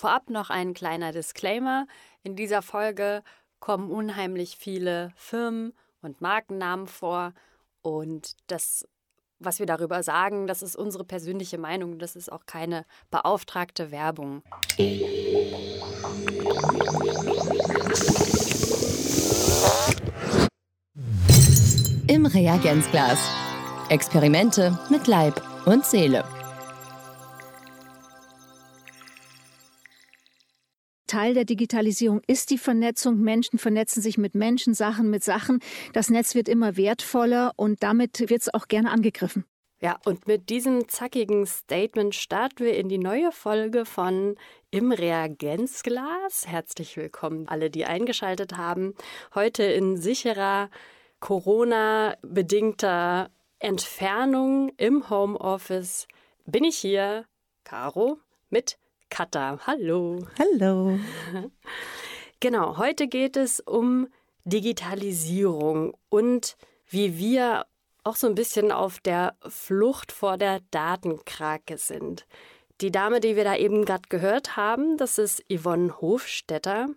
Vorab noch ein kleiner Disclaimer. In dieser Folge kommen unheimlich viele Firmen und Markennamen vor und das was wir darüber sagen, das ist unsere persönliche Meinung, das ist auch keine beauftragte Werbung. Im Reagenzglas. Experimente mit Leib und Seele. Teil der Digitalisierung ist die Vernetzung. Menschen vernetzen sich mit Menschen, Sachen mit Sachen. Das Netz wird immer wertvoller und damit wird es auch gerne angegriffen. Ja, und mit diesem zackigen Statement starten wir in die neue Folge von Im Reagenzglas. Herzlich willkommen alle, die eingeschaltet haben. Heute in sicherer Corona-bedingter Entfernung im Homeoffice bin ich hier, Caro, mit Katha. Hallo. Hallo. Genau, heute geht es um Digitalisierung und wie wir auch so ein bisschen auf der Flucht vor der Datenkrake sind. Die Dame, die wir da eben gerade gehört haben, das ist Yvonne Hofstetter.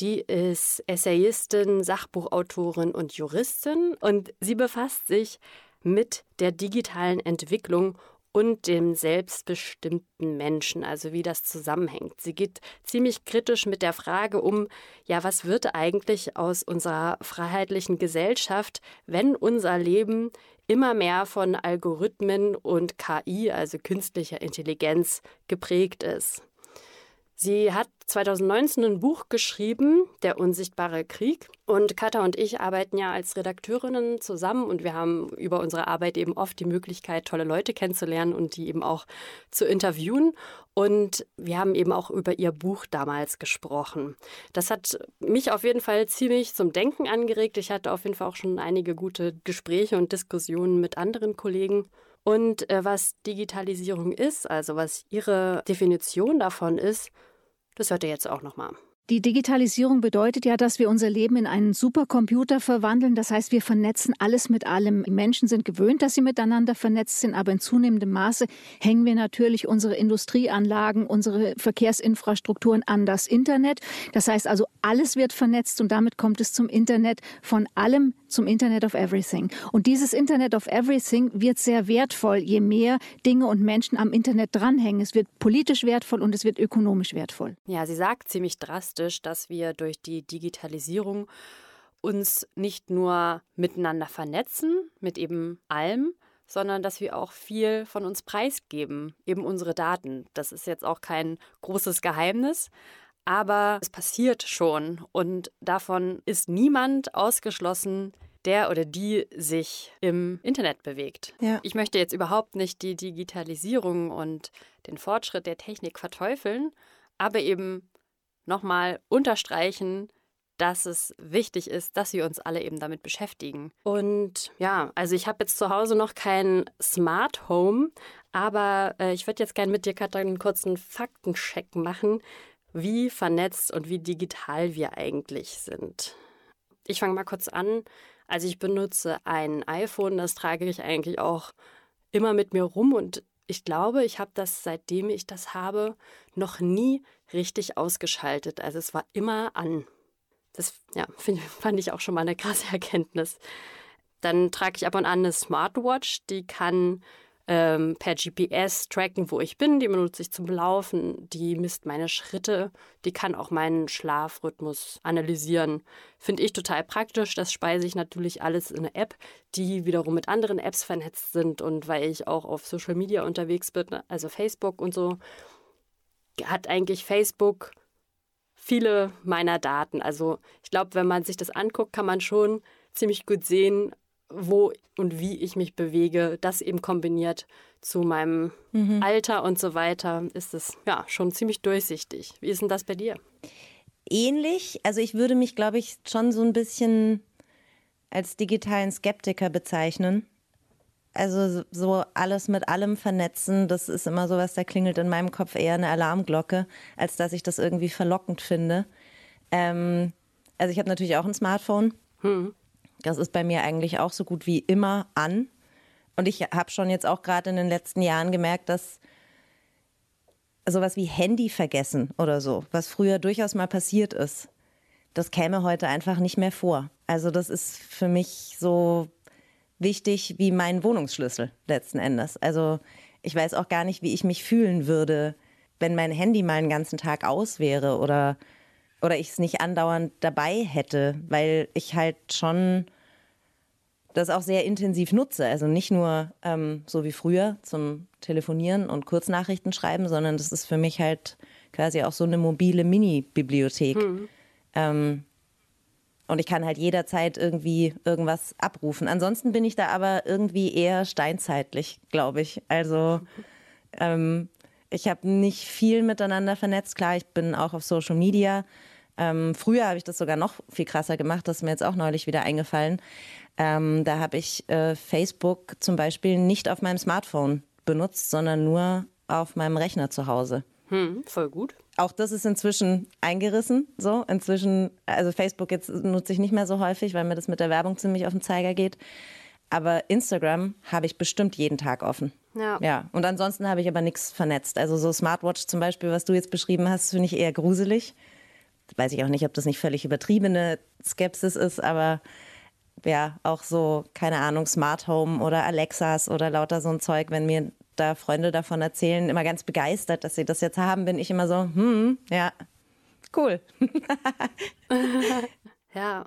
Die ist Essayistin, Sachbuchautorin und Juristin und sie befasst sich mit der digitalen Entwicklung und dem selbstbestimmten Menschen, also wie das zusammenhängt. Sie geht ziemlich kritisch mit der Frage um, ja, was wird eigentlich aus unserer freiheitlichen Gesellschaft, wenn unser Leben immer mehr von Algorithmen und KI, also künstlicher Intelligenz, geprägt ist. Sie hat 2019 ein Buch geschrieben, Der unsichtbare Krieg. Und Katha und ich arbeiten ja als Redakteurinnen zusammen und wir haben über unsere Arbeit eben oft die Möglichkeit, tolle Leute kennenzulernen und die eben auch zu interviewen. Und wir haben eben auch über ihr Buch damals gesprochen. Das hat mich auf jeden Fall ziemlich zum Denken angeregt. Ich hatte auf jeden Fall auch schon einige gute Gespräche und Diskussionen mit anderen Kollegen. Und äh, was Digitalisierung ist, also was ihre Definition davon ist, das hört ihr jetzt auch nochmal. Die Digitalisierung bedeutet ja, dass wir unser Leben in einen Supercomputer verwandeln. Das heißt, wir vernetzen alles mit allem. Menschen sind gewöhnt, dass sie miteinander vernetzt sind, aber in zunehmendem Maße hängen wir natürlich unsere Industrieanlagen, unsere Verkehrsinfrastrukturen an das Internet. Das heißt also, alles wird vernetzt und damit kommt es zum Internet von allem zum Internet of Everything. Und dieses Internet of Everything wird sehr wertvoll, je mehr Dinge und Menschen am Internet dranhängen. Es wird politisch wertvoll und es wird ökonomisch wertvoll. Ja, sie sagt ziemlich drastisch, dass wir durch die Digitalisierung uns nicht nur miteinander vernetzen, mit eben allem, sondern dass wir auch viel von uns preisgeben, eben unsere Daten. Das ist jetzt auch kein großes Geheimnis, aber es passiert schon und davon ist niemand ausgeschlossen, der oder die sich im Internet bewegt. Ja. Ich möchte jetzt überhaupt nicht die Digitalisierung und den Fortschritt der Technik verteufeln, aber eben nochmal unterstreichen, dass es wichtig ist, dass wir uns alle eben damit beschäftigen. Und ja, also ich habe jetzt zu Hause noch kein Smart Home, aber äh, ich würde jetzt gerne mit dir, Katja, einen kurzen Faktencheck machen, wie vernetzt und wie digital wir eigentlich sind. Ich fange mal kurz an. Also ich benutze ein iPhone, das trage ich eigentlich auch immer mit mir rum und ich glaube, ich habe das, seitdem ich das habe, noch nie richtig ausgeschaltet. Also es war immer an. Das ja, find, fand ich auch schon mal eine krasse Erkenntnis. Dann trage ich ab und an eine Smartwatch, die kann ähm, per GPS tracken, wo ich bin. Die benutze ich zum Laufen. Die misst meine Schritte. Die kann auch meinen Schlafrhythmus analysieren. Finde ich total praktisch. Das speise ich natürlich alles in eine App, die wiederum mit anderen Apps vernetzt sind. Und weil ich auch auf Social Media unterwegs bin, also Facebook und so, hat eigentlich Facebook viele meiner Daten. Also ich glaube, wenn man sich das anguckt, kann man schon ziemlich gut sehen, wo und wie ich mich bewege, das eben kombiniert zu meinem mhm. Alter und so weiter, ist es ja schon ziemlich durchsichtig. Wie ist denn das bei dir? Ähnlich. Also ich würde mich, glaube ich, schon so ein bisschen als digitalen Skeptiker bezeichnen. Also so alles mit allem vernetzen, das ist immer so was, da klingelt in meinem Kopf eher eine Alarmglocke, als dass ich das irgendwie verlockend finde. Ähm, also ich habe natürlich auch ein Smartphone. Hm. Das ist bei mir eigentlich auch so gut wie immer an. Und ich habe schon jetzt auch gerade in den letzten Jahren gemerkt, dass sowas wie Handy vergessen oder so, was früher durchaus mal passiert ist, das käme heute einfach nicht mehr vor. Also das ist für mich so wichtig wie mein Wohnungsschlüssel letzten Endes. Also ich weiß auch gar nicht, wie ich mich fühlen würde, wenn mein Handy mal einen ganzen Tag aus wäre oder, oder ich es nicht andauernd dabei hätte, weil ich halt schon das auch sehr intensiv nutze. Also nicht nur ähm, so wie früher zum Telefonieren und Kurznachrichten schreiben, sondern das ist für mich halt quasi auch so eine mobile Mini-Bibliothek. Mhm. Ähm, und ich kann halt jederzeit irgendwie irgendwas abrufen. Ansonsten bin ich da aber irgendwie eher steinzeitlich, glaube ich. Also ähm, ich habe nicht viel miteinander vernetzt. Klar, ich bin auch auf Social Media. Ähm, früher habe ich das sogar noch viel krasser gemacht. Das ist mir jetzt auch neulich wieder eingefallen. Ähm, da habe ich äh, Facebook zum Beispiel nicht auf meinem Smartphone benutzt, sondern nur auf meinem Rechner zu Hause. Hm, voll gut. Auch das ist inzwischen eingerissen. So inzwischen, also Facebook jetzt nutze ich nicht mehr so häufig, weil mir das mit der Werbung ziemlich auf den Zeiger geht. Aber Instagram habe ich bestimmt jeden Tag offen. Ja. ja. Und ansonsten habe ich aber nichts vernetzt. Also so Smartwatch zum Beispiel, was du jetzt beschrieben hast, finde ich eher gruselig. Weiß ich auch nicht, ob das nicht völlig übertriebene Skepsis ist, aber ja, auch so, keine Ahnung, Smart Home oder Alexas oder lauter so ein Zeug, wenn mir da Freunde davon erzählen, immer ganz begeistert, dass sie das jetzt haben, bin ich immer so, hm, ja, cool. ja.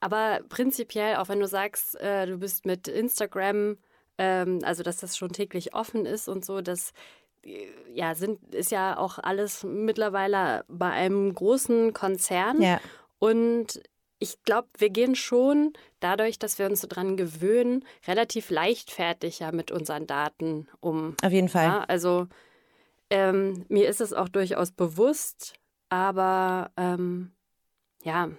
Aber prinzipiell, auch wenn du sagst, äh, du bist mit Instagram, ähm, also dass das schon täglich offen ist und so, das äh, ja, sind, ist ja auch alles mittlerweile bei einem großen Konzern. Ja. Und ich glaube, wir gehen schon dadurch, dass wir uns so dran gewöhnen, relativ leichtfertig ja mit unseren Daten um. Auf jeden Fall. Ja, also ähm, mir ist es auch durchaus bewusst, aber ähm, ja,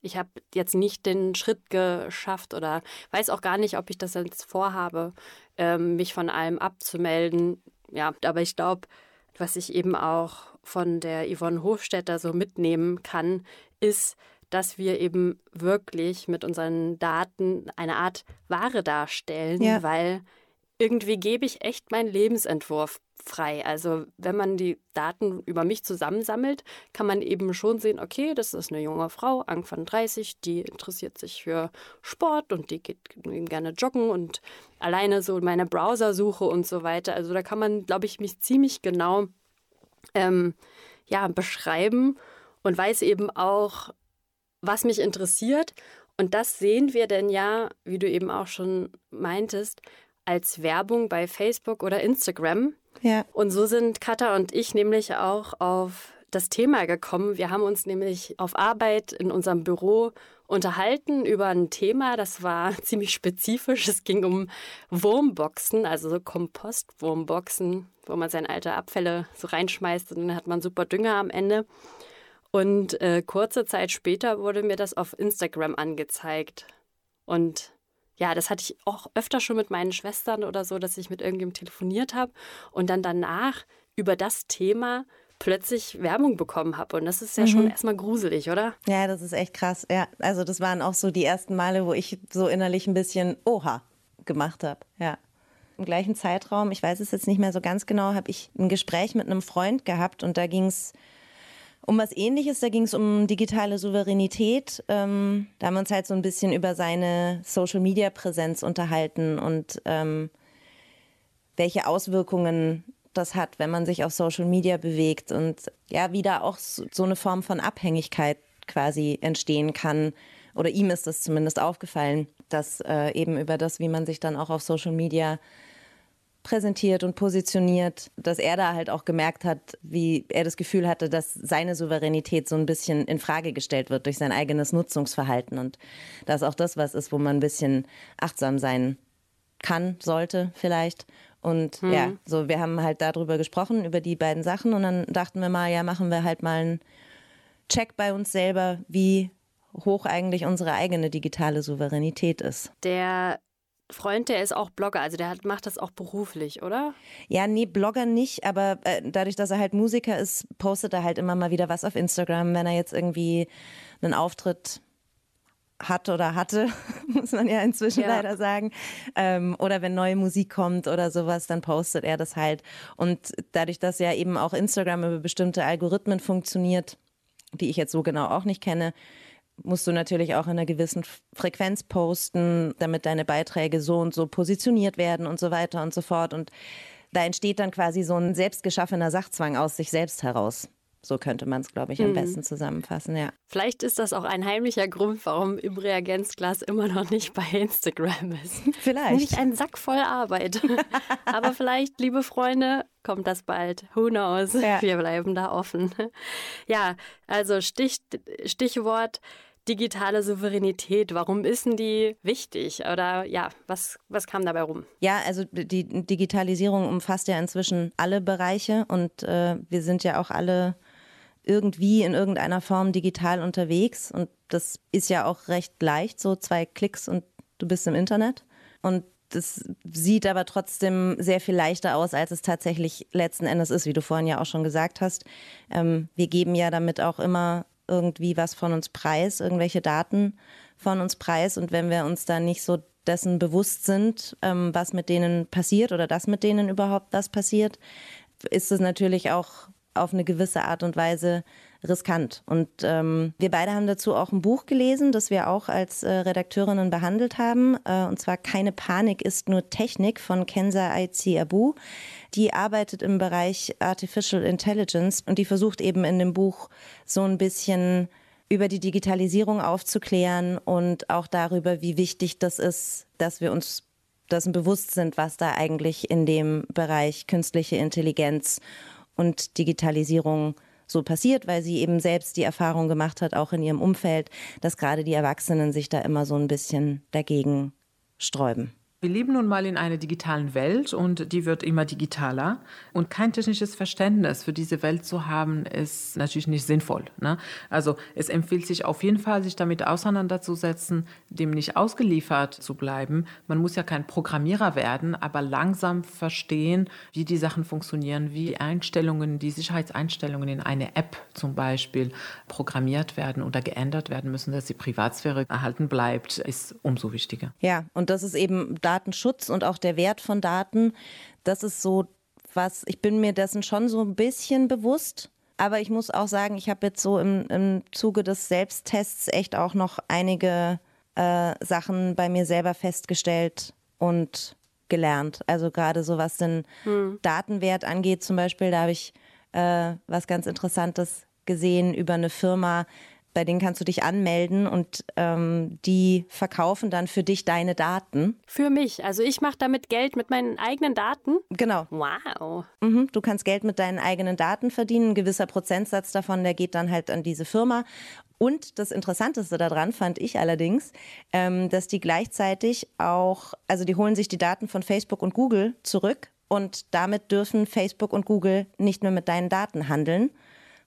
ich habe jetzt nicht den Schritt geschafft oder weiß auch gar nicht, ob ich das jetzt vorhabe, ähm, mich von allem abzumelden. Ja, aber ich glaube, was ich eben auch von der Yvonne Hofstetter so mitnehmen kann, ist, dass wir eben wirklich mit unseren Daten eine Art Ware darstellen, ja. weil irgendwie gebe ich echt meinen Lebensentwurf frei. Also wenn man die Daten über mich zusammensammelt, kann man eben schon sehen, okay, das ist eine junge Frau, Anfang 30, die interessiert sich für Sport und die geht eben gerne joggen und alleine so meine Browsersuche und so weiter. Also da kann man, glaube ich, mich ziemlich genau ähm, ja, beschreiben und weiß eben auch, was mich interessiert. Und das sehen wir denn ja, wie du eben auch schon meintest, als Werbung bei Facebook oder Instagram. Ja. Und so sind Katha und ich nämlich auch auf das Thema gekommen. Wir haben uns nämlich auf Arbeit in unserem Büro unterhalten über ein Thema, das war ziemlich spezifisch. Es ging um Wurmboxen, also so Kompostwurmboxen, wo man seine alte Abfälle so reinschmeißt und dann hat man super Dünger am Ende. Und äh, kurze Zeit später wurde mir das auf Instagram angezeigt. Und ja, das hatte ich auch öfter schon mit meinen Schwestern oder so, dass ich mit irgendjemandem telefoniert habe und dann danach über das Thema plötzlich Werbung bekommen habe. Und das ist ja mhm. schon erstmal gruselig, oder? Ja, das ist echt krass. Ja, also das waren auch so die ersten Male, wo ich so innerlich ein bisschen Oha gemacht habe. Ja. Im gleichen Zeitraum, ich weiß es jetzt nicht mehr so ganz genau, habe ich ein Gespräch mit einem Freund gehabt und da ging es um was ähnliches. Da ging es um digitale Souveränität. Ähm, da haben wir uns halt so ein bisschen über seine Social-Media-Präsenz unterhalten und ähm, welche Auswirkungen das hat, wenn man sich auf Social Media bewegt und ja, wie da auch so eine Form von Abhängigkeit quasi entstehen kann. Oder ihm ist das zumindest aufgefallen, dass äh, eben über das, wie man sich dann auch auf Social Media präsentiert und positioniert, dass er da halt auch gemerkt hat, wie er das Gefühl hatte, dass seine Souveränität so ein bisschen in Frage gestellt wird durch sein eigenes Nutzungsverhalten und dass auch das was ist, wo man ein bisschen achtsam sein kann, sollte vielleicht. Und hm. ja, so wir haben halt darüber gesprochen, über die beiden Sachen und dann dachten wir mal, ja, machen wir halt mal einen Check bei uns selber, wie hoch eigentlich unsere eigene digitale Souveränität ist. Der Freund, der ist auch Blogger, also der hat, macht das auch beruflich, oder? Ja, nee, Blogger nicht, aber äh, dadurch, dass er halt Musiker ist, postet er halt immer mal wieder was auf Instagram, wenn er jetzt irgendwie einen Auftritt hat oder hatte, muss man ja inzwischen ja. leider sagen. Ähm, oder wenn neue Musik kommt oder sowas, dann postet er das halt. Und dadurch, dass ja eben auch Instagram über bestimmte Algorithmen funktioniert, die ich jetzt so genau auch nicht kenne, musst du natürlich auch in einer gewissen Frequenz posten, damit deine Beiträge so und so positioniert werden und so weiter und so fort. Und da entsteht dann quasi so ein selbstgeschaffener Sachzwang aus sich selbst heraus. So könnte man es, glaube ich, am mhm. besten zusammenfassen, ja. Vielleicht ist das auch ein heimlicher Grund, warum im Reagenzglas immer noch nicht bei Instagram ist. Vielleicht. Nicht ein Sack voll Arbeit. Aber vielleicht, liebe Freunde, kommt das bald. Who knows? Ja. Wir bleiben da offen. Ja, also Stich, Stichwort digitale Souveränität. Warum ist denn die wichtig? Oder ja, was, was kam dabei rum? Ja, also die Digitalisierung umfasst ja inzwischen alle Bereiche und äh, wir sind ja auch alle irgendwie in irgendeiner Form digital unterwegs. Und das ist ja auch recht leicht, so zwei Klicks und du bist im Internet. Und das sieht aber trotzdem sehr viel leichter aus, als es tatsächlich letzten Endes ist, wie du vorhin ja auch schon gesagt hast. Ähm, wir geben ja damit auch immer irgendwie was von uns preis, irgendwelche Daten von uns preis. Und wenn wir uns da nicht so dessen bewusst sind, ähm, was mit denen passiert oder dass mit denen überhaupt was passiert, ist es natürlich auch auf eine gewisse Art und Weise riskant. Und ähm, wir beide haben dazu auch ein Buch gelesen, das wir auch als äh, Redakteurinnen behandelt haben. Äh, und zwar Keine Panik ist nur Technik von Kenza Aizi Abu. Die arbeitet im Bereich Artificial Intelligence und die versucht eben in dem Buch so ein bisschen über die Digitalisierung aufzuklären und auch darüber, wie wichtig das ist, dass wir uns dessen bewusst sind, was da eigentlich in dem Bereich künstliche Intelligenz und Digitalisierung so passiert, weil sie eben selbst die Erfahrung gemacht hat, auch in ihrem Umfeld, dass gerade die Erwachsenen sich da immer so ein bisschen dagegen sträuben. Wir leben nun mal in einer digitalen Welt und die wird immer digitaler. Und kein technisches Verständnis für diese Welt zu haben, ist natürlich nicht sinnvoll. Ne? Also es empfiehlt sich auf jeden Fall, sich damit auseinanderzusetzen, dem nicht ausgeliefert zu bleiben. Man muss ja kein Programmierer werden, aber langsam verstehen, wie die Sachen funktionieren, wie Einstellungen, die Sicherheitseinstellungen in eine App zum Beispiel programmiert werden oder geändert werden müssen, dass die Privatsphäre erhalten bleibt, ist umso wichtiger. Ja, und das ist eben da Datenschutz und auch der Wert von Daten, das ist so was, ich bin mir dessen schon so ein bisschen bewusst. Aber ich muss auch sagen, ich habe jetzt so im, im Zuge des Selbsttests echt auch noch einige äh, Sachen bei mir selber festgestellt und gelernt. Also gerade so was den hm. Datenwert angeht, zum Beispiel, da habe ich äh, was ganz Interessantes gesehen über eine Firma, bei denen kannst du dich anmelden und ähm, die verkaufen dann für dich deine Daten. Für mich. Also ich mache damit Geld mit meinen eigenen Daten. Genau. Wow. Mhm. Du kannst Geld mit deinen eigenen Daten verdienen. Ein gewisser Prozentsatz davon, der geht dann halt an diese Firma. Und das Interessanteste daran fand ich allerdings, ähm, dass die gleichzeitig auch, also die holen sich die Daten von Facebook und Google zurück und damit dürfen Facebook und Google nicht mehr mit deinen Daten handeln.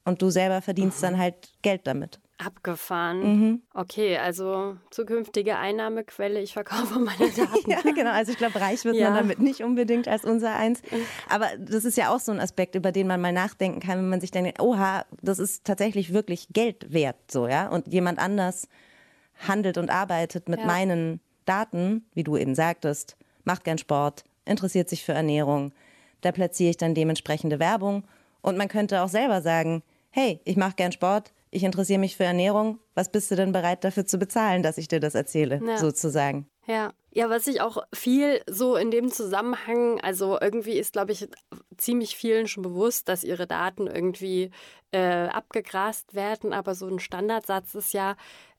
Und du selber verdienst mhm. dann halt Geld damit. Abgefahren. Mhm. Okay, also zukünftige Einnahmequelle, ich verkaufe meine Daten. ja, genau. Also ich glaube, reich wird ja. man damit nicht unbedingt als unser eins. Aber das ist ja auch so ein Aspekt, über den man mal nachdenken kann, wenn man sich denkt, oha, das ist tatsächlich wirklich Geld wert, so, ja. Und jemand anders handelt und arbeitet mit ja. meinen Daten, wie du eben sagtest, macht gern Sport, interessiert sich für Ernährung. Da platziere ich dann dementsprechende Werbung. Und man könnte auch selber sagen, hey, ich mache gern Sport, ich interessiere mich für Ernährung, was bist du denn bereit dafür zu bezahlen, dass ich dir das erzähle, ja. sozusagen? Ja. Ja, was ich auch viel so in dem Zusammenhang, also irgendwie ist, glaube ich, ziemlich vielen schon bewusst, dass ihre Daten irgendwie äh, abgegrast werden, aber so ein Standardsatz ist ja,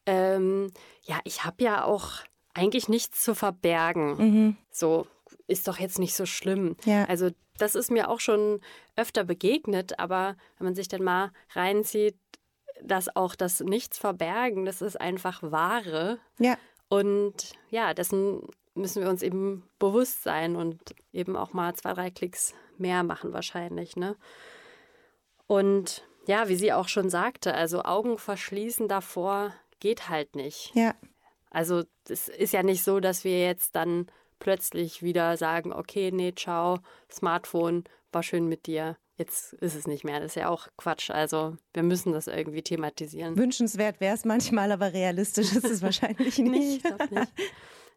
ähm, ja, ich habe ja auch eigentlich nichts zu verbergen. Mhm. So, ist doch jetzt nicht so schlimm. Ja. Also das ist mir auch schon öfter begegnet, aber wenn man sich dann mal reinzieht, dass auch das Nichts verbergen, das ist einfach Wahre. Ja. Und ja, dessen müssen wir uns eben bewusst sein und eben auch mal zwei, drei Klicks mehr machen wahrscheinlich. Ne? Und ja, wie sie auch schon sagte, also Augen verschließen davor geht halt nicht. Ja. Also es ist ja nicht so, dass wir jetzt dann plötzlich wieder sagen, okay, nee, ciao, Smartphone, war schön mit dir, jetzt ist es nicht mehr. Das ist ja auch Quatsch. Also wir müssen das irgendwie thematisieren. Wünschenswert wäre es manchmal, aber realistisch ist es wahrscheinlich nicht. nee, ich nicht.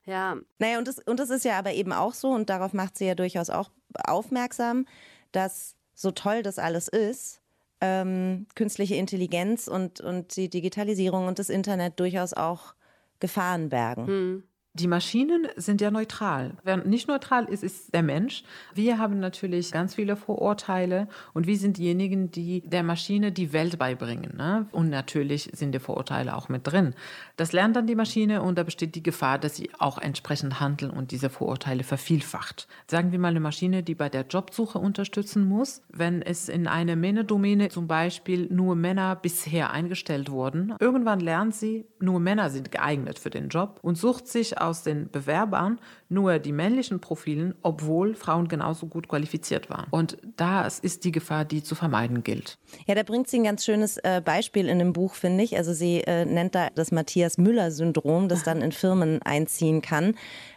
Ja. Naja, und das, und das ist ja aber eben auch so, und darauf macht sie ja durchaus auch aufmerksam, dass so toll das alles ist, ähm, künstliche Intelligenz und, und die Digitalisierung und das Internet durchaus auch Gefahren bergen. Hm. Die Maschinen sind ja neutral. Wer nicht neutral ist, ist der Mensch. Wir haben natürlich ganz viele Vorurteile und wir sind diejenigen, die der Maschine die Welt beibringen. Ne? Und natürlich sind die Vorurteile auch mit drin. Das lernt dann die Maschine und da besteht die Gefahr, dass sie auch entsprechend handelt und diese Vorurteile vervielfacht. Sagen wir mal eine Maschine, die bei der Jobsuche unterstützen muss. Wenn es in einer Männerdomäne zum Beispiel nur Männer bisher eingestellt wurden, irgendwann lernt sie, nur Männer sind geeignet für den Job und sucht sich aus den Bewerbern nur die männlichen Profilen, obwohl Frauen genauso gut qualifiziert waren. Und das ist die Gefahr, die zu vermeiden gilt. Ja, da bringt sie ein ganz schönes äh, Beispiel in dem Buch, finde ich. Also sie äh, nennt da das Matthias Müller-Syndrom, das dann in Firmen einziehen kann.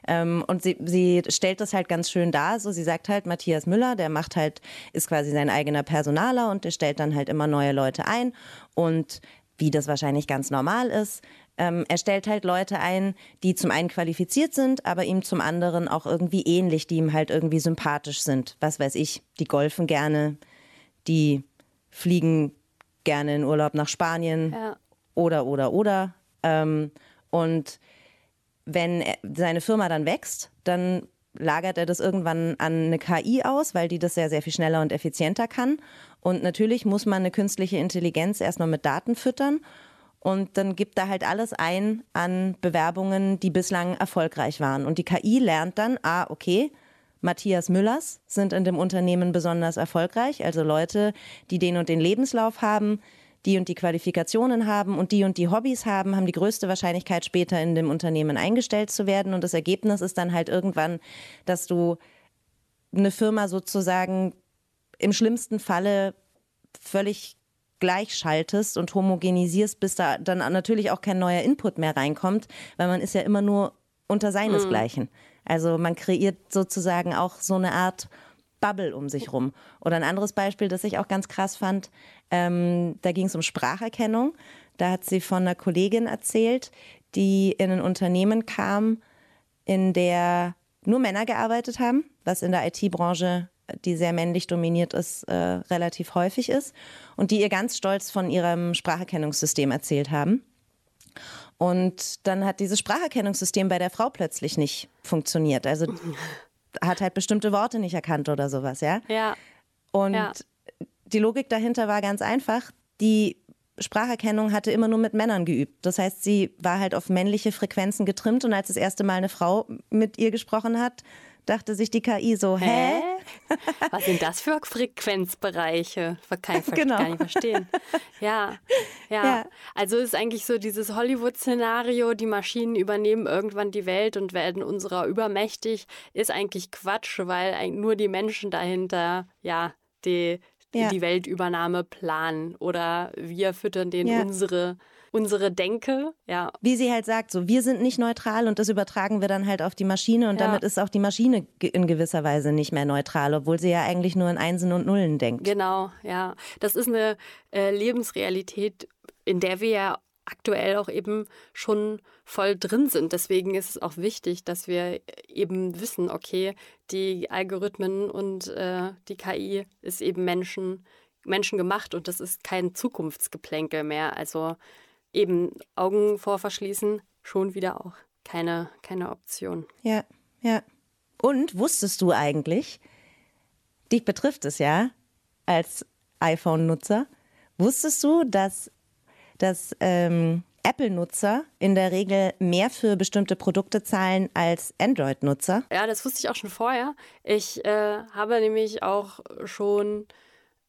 Ähm, und sie, sie stellt das halt ganz schön dar. So, sie sagt halt, Matthias Müller, der macht halt, ist quasi sein eigener Personaler und der stellt dann halt immer neue Leute ein. Und wie das wahrscheinlich ganz normal ist, ähm, er stellt halt Leute ein, die zum einen qualifiziert sind, aber ihm zum anderen auch irgendwie ähnlich, die ihm halt irgendwie sympathisch sind. Was weiß ich, die golfen gerne, die fliegen gerne in Urlaub nach Spanien Ja. oder, oder, oder. Ähm, und wenn er, seine Firma dann wächst, dann lagert er das irgendwann an eine KI aus, weil die das sehr, sehr viel schneller und effizienter kann. Und natürlich muss man eine künstliche Intelligenz erstmal mit Daten füttern. Und dann gibt er halt alles ein an Bewerbungen, die bislang erfolgreich waren. Und die KI lernt dann, ah, okay, Matthias Müllers sind in dem Unternehmen besonders erfolgreich, also Leute, die den und den Lebenslauf haben, die und die Qualifikationen haben und die und die Hobbys haben, haben die größte Wahrscheinlichkeit, später in dem Unternehmen eingestellt zu werden. Und das Ergebnis ist dann halt irgendwann, dass du eine Firma sozusagen im schlimmsten Falle völlig gleichschaltest und homogenisierst, bis da dann natürlich auch kein neuer Input mehr reinkommt, weil man ist ja immer nur unter seinesgleichen. Also man kreiert sozusagen auch so eine Art Bubble um sich rum. Oder ein anderes Beispiel, das ich auch ganz krass fand, ähm, da ging es um Spracherkennung. Da hat sie von einer Kollegin erzählt, die in ein Unternehmen kam, in der nur Männer gearbeitet haben, was in der IT-Branche, die sehr männlich dominiert ist, äh, relativ häufig ist. Und die ihr ganz stolz von ihrem Spracherkennungssystem erzählt haben. Und dann hat dieses Spracherkennungssystem bei der Frau plötzlich nicht funktioniert. Also hat halt bestimmte Worte nicht erkannt oder sowas, ja. Ja. Und Ja. die Logik dahinter war ganz einfach. Die Spracherkennung hatte immer nur mit Männern geübt. Das heißt, sie war halt auf männliche Frequenzen getrimmt und als das erste Mal eine Frau mit ihr gesprochen hat, dachte sich die KI so, hä? Hä? Was sind das für Frequenzbereiche? Kann ich Genau. gar nicht verstehen. Ja, ja, Ja. Also ist eigentlich so dieses Hollywood-Szenario, die Maschinen übernehmen irgendwann die Welt und werden unserer übermächtig, ist eigentlich Quatsch, weil eigentlich nur die Menschen dahinter, ja, die, Ja. die Weltübernahme planen. Oder wir füttern denen Ja. unsere, unsere Denke. Ja, Wie sie halt sagt, so wir sind nicht neutral und das übertragen wir dann halt auf die Maschine und Ja. damit ist auch die Maschine in gewisser Weise nicht mehr neutral, obwohl sie ja eigentlich nur in Einsen und Nullen denkt. Genau, ja. Das ist eine äh, Lebensrealität, in der wir ja aktuell auch eben schon voll drin sind. Deswegen ist es auch wichtig, dass wir eben wissen, okay, die Algorithmen und äh, die KI ist eben Menschen, Menschen gemacht und das ist kein Zukunftsgeplänkel mehr. Also eben Augen vor verschließen, schon wieder auch keine, keine Option. Ja, ja. Und wusstest du eigentlich, dich betrifft es ja als iPhone-Nutzer, wusstest du, dass, dass ähm, Apple-Nutzer in der Regel mehr für bestimmte Produkte zahlen als Android-Nutzer? Ja, das wusste ich auch schon vorher. Ich äh, habe nämlich auch schon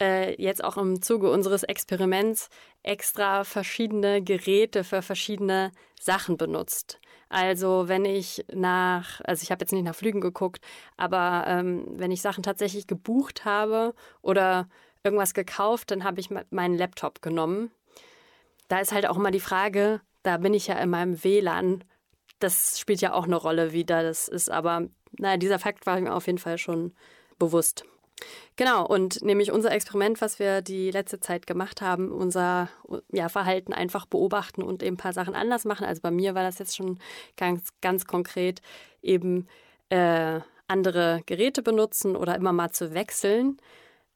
äh, jetzt auch im Zuge unseres Experiments extra verschiedene Geräte für verschiedene Sachen benutzt. Also wenn ich nach, also ich habe jetzt nicht nach Flügen geguckt, aber ähm, wenn ich Sachen tatsächlich gebucht habe oder irgendwas gekauft, dann habe ich me- meinen Laptop genommen. Da ist halt auch immer die Frage, da bin ich ja in meinem WLAN das spielt ja auch eine Rolle, wie da das ist. Aber naja, dieser Fakt war mir auf jeden Fall schon bewusst. Genau, und nämlich unser Experiment, was wir die letzte Zeit gemacht haben, unser ja, Verhalten einfach beobachten und eben ein paar Sachen anders machen. Also bei mir war das jetzt schon ganz, ganz konkret eben äh, andere Geräte benutzen oder immer mal zu wechseln.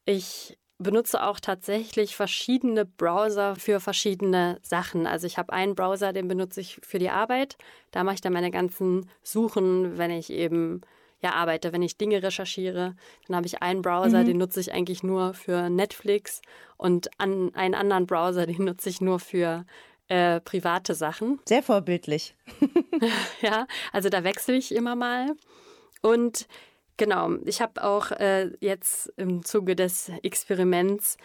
Ich benutze auch tatsächlich verschiedene Browser für verschiedene Sachen. Also ich habe einen Browser, den benutze ich für die Arbeit. Da mache ich dann meine ganzen Suchen, wenn ich eben ja, arbeite, wenn ich Dinge recherchiere. Dann habe ich einen Browser, mhm. den nutze ich eigentlich nur für Netflix und an, einen anderen Browser, den nutze ich nur für äh, private Sachen. Sehr vorbildlich. ja, also da wechsle ich immer mal. Und Genau, ich habe auch äh, jetzt im Zuge des Experiments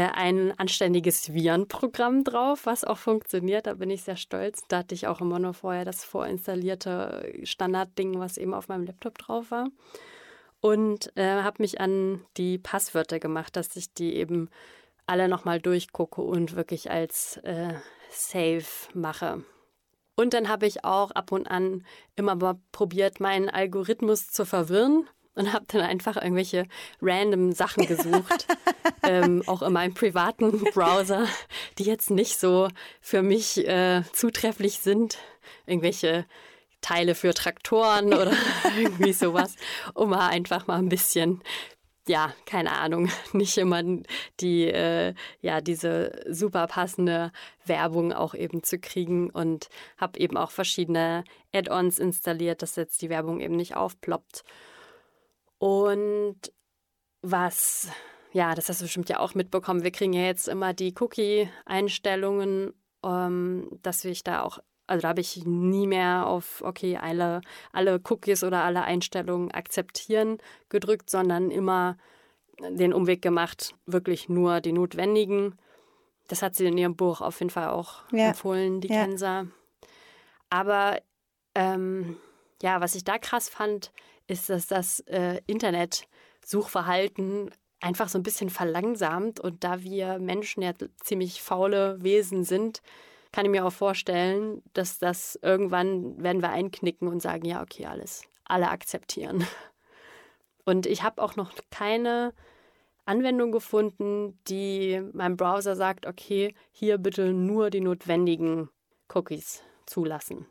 ein anständiges Virenprogramm drauf, was auch funktioniert. Da bin ich sehr stolz. Da hatte ich auch immer nur vorher das vorinstallierte Standardding, was eben auf meinem Laptop drauf war. Und äh, habe mich an die Passwörter gemacht, dass ich die eben alle nochmal durchgucke und wirklich als äh, Safe mache. Und dann habe ich auch ab und an immer mal probiert, meinen Algorithmus zu verwirren und habe dann einfach irgendwelche random Sachen gesucht, ähm, auch in meinem privaten Browser, die jetzt nicht so für mich äh, zutrefflich sind. Irgendwelche Teile für Traktoren oder irgendwie sowas, um mal einfach mal ein bisschen ja, keine Ahnung, nicht immer die, äh, ja, diese super passende Werbung auch eben zu kriegen und habe eben auch verschiedene Add-ons installiert, dass jetzt die Werbung eben nicht aufploppt. Und was, ja, das hast du bestimmt ja auch mitbekommen, wir kriegen ja jetzt immer die Cookie-Einstellungen, ähm, dass ich da auch, also da habe ich nie mehr auf, okay, alle, alle Cookies oder alle Einstellungen akzeptieren gedrückt, sondern immer den Umweg gemacht, wirklich nur die notwendigen. Das hat sie in ihrem Buch auf jeden Fall auch ja. empfohlen, die ja. Kenser. Aber ähm, ja, was ich da krass fand, ist, dass das äh, Internet-Suchverhalten einfach so ein bisschen verlangsamt. Und da wir Menschen ja ziemlich faule Wesen sind, kann ich mir auch vorstellen, dass das irgendwann werden wir einknicken und sagen, ja, okay, alles, alle akzeptieren. Und ich habe auch noch keine Anwendung gefunden, die meinem Browser sagt, okay, hier bitte nur die notwendigen Cookies zulassen.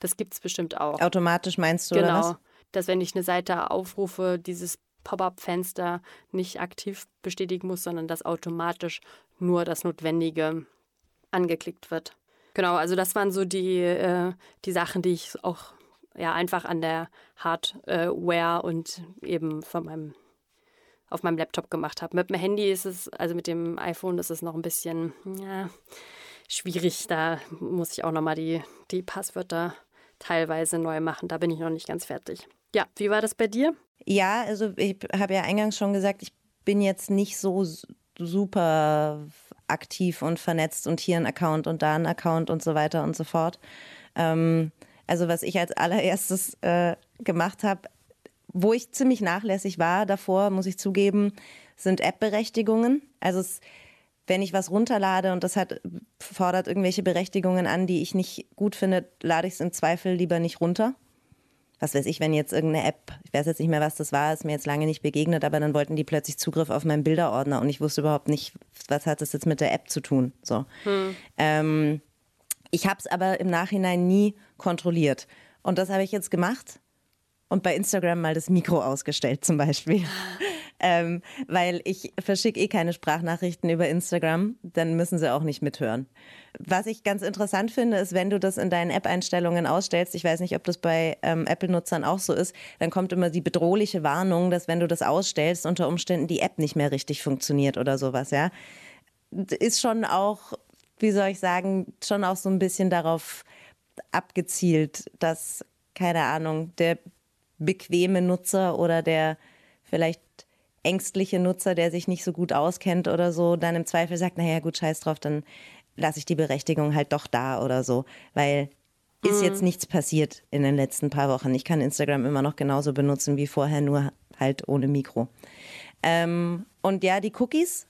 Das gibt es bestimmt auch. Automatisch meinst du, genau. oder was? Dass wenn ich eine Seite aufrufe, dieses Pop-up-Fenster nicht aktiv bestätigen muss, sondern dass automatisch nur das Notwendige angeklickt wird. Genau, also das waren so die, äh, die Sachen, die ich auch ja einfach an der Hardware und eben von meinem auf meinem Laptop gemacht habe. Mit dem Handy ist es, also mit dem iPhone ist es noch ein bisschen ja, schwierig. Da muss ich auch nochmal die, die Passwörter teilweise neu machen. Da bin ich noch nicht ganz fertig. Ja, wie war das bei dir? Ja, also ich habe ja eingangs schon gesagt, ich bin jetzt nicht so super aktiv und vernetzt und hier ein Account und da ein Account und so weiter und so fort. Ähm, also was ich als allererstes äh, gemacht habe, wo ich ziemlich nachlässig war davor, muss ich zugeben, sind App-Berechtigungen. Also es, wenn ich was runterlade und das hat, fordert irgendwelche Berechtigungen an, die ich nicht gut finde, lade ich es im Zweifel lieber nicht runter was weiß ich, wenn jetzt irgendeine App, ich weiß jetzt nicht mehr, was das war, ist mir jetzt lange nicht begegnet, aber dann wollten die plötzlich Zugriff auf meinen Bilderordner und ich wusste überhaupt nicht, was hat das jetzt mit der App zu tun. So. Hm. Ähm, ich habe es aber im Nachhinein nie kontrolliert. Und das habe ich jetzt gemacht und bei Instagram mal das Mikro ausgestellt zum Beispiel. ähm, weil ich verschicke eh keine Sprachnachrichten über Instagram, dann müssen sie auch nicht mithören. Was ich ganz interessant finde, ist, wenn du das in deinen App-Einstellungen ausstellst, ich weiß nicht, ob das bei ähm, Apple-Nutzern auch so ist, dann kommt immer die bedrohliche Warnung, dass wenn du das ausstellst, unter Umständen die App nicht mehr richtig funktioniert oder sowas, ja. Ist schon auch, wie soll ich sagen, schon auch so ein bisschen darauf abgezielt, dass, keine Ahnung, der bequeme Nutzer oder der vielleicht ängstliche Nutzer, der sich nicht so gut auskennt oder so, dann im Zweifel sagt, naja, gut, scheiß drauf, dann lasse ich die Berechtigung halt doch da oder so, weil ist jetzt mhm. nichts passiert in den letzten paar Wochen. Ich kann Instagram immer noch genauso benutzen wie vorher, nur halt ohne Mikro. Ähm, und ja, die Cookies,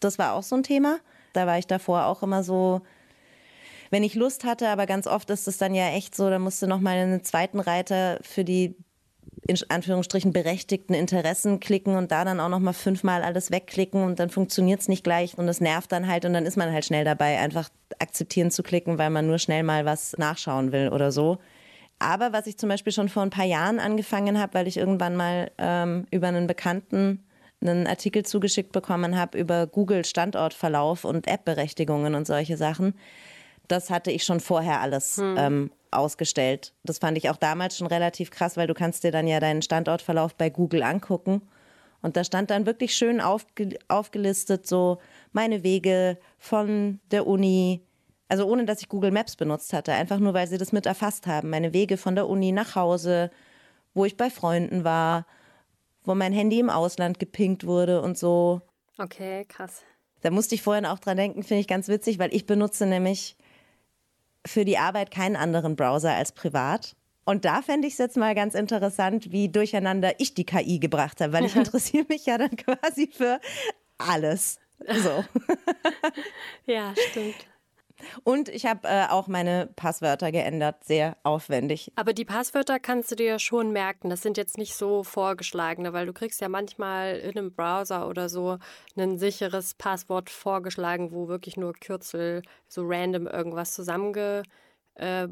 das war auch so ein Thema. Da war ich davor auch immer so, wenn ich Lust hatte, aber ganz oft ist es dann ja echt so, da musste noch mal einen zweiten Reiter für die in Anführungsstrichen berechtigten Interessen klicken und da dann auch nochmal fünfmal alles wegklicken und dann funktioniert es nicht gleich und es nervt dann halt und dann ist man halt schnell dabei, einfach akzeptieren zu klicken, weil man nur schnell mal was nachschauen will oder so. Aber was ich zum Beispiel schon vor ein paar Jahren angefangen habe, weil ich irgendwann mal ähm, über einen Bekannten einen Artikel zugeschickt bekommen habe über Google Standortverlauf und App-Berechtigungen und solche Sachen. Das hatte ich schon vorher alles hm. ähm, ausgestellt. Das fand ich auch damals schon relativ krass, weil du kannst dir dann ja deinen Standortverlauf bei Google angucken. Und da stand dann wirklich schön aufge aufgelistet, so meine Wege von der Uni also ohne dass ich Google Maps benutzt hatte, einfach nur weil sie das mit erfasst haben. Meine Wege von der Uni nach Hause, wo ich bei Freunden war, wo mein Handy im Ausland gepinkt wurde und so. Okay, krass. Da musste ich vorhin auch dran denken, finde ich ganz witzig, weil ich benutze nämlich für die Arbeit keinen anderen Browser als privat. Und da fände ich es jetzt mal ganz interessant, wie durcheinander ich die KI gebracht habe, weil ich interessiere mich ja dann quasi für alles. So. ja, stimmt. Und ich habe äh, auch meine Passwörter geändert, sehr aufwendig. Aber die Passwörter kannst du dir ja schon merken. Das sind jetzt nicht so vorgeschlagene, weil du kriegst ja manchmal in einem Browser oder so ein sicheres Passwort vorgeschlagen, wo wirklich nur Kürzel, so random irgendwas zusammengehauen äh,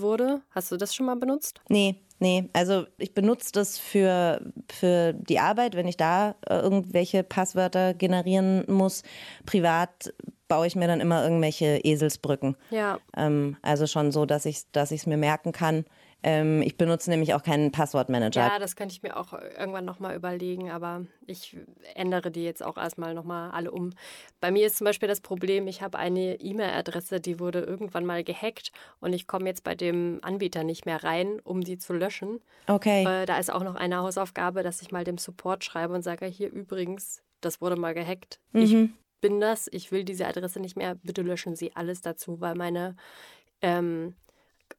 wurde. Hast du das schon mal benutzt? Nee, Nee, also ich benutze das für, für die Arbeit, wenn ich da äh, irgendwelche Passwörter generieren muss. Privat baue ich mir dann immer irgendwelche Eselsbrücken. Ja. Ähm, also schon so, dass ich es dass mir merken kann. Ähm, ich benutze nämlich auch keinen Passwortmanager. Ja, das könnte ich mir auch irgendwann nochmal überlegen, aber ich ändere die jetzt auch erstmal nochmal alle um. Bei mir ist zum Beispiel das Problem, ich habe eine E-Mail-Adresse, die wurde irgendwann mal gehackt und ich komme jetzt bei dem Anbieter nicht mehr rein, um die zu löschen. Okay. Äh, da ist auch noch eine Hausaufgabe, dass ich mal dem Support schreibe und sage, hier übrigens, das wurde mal gehackt. Mhm. Ich bin das, ich will diese Adresse nicht mehr, bitte löschen Sie alles dazu, weil meine ähm,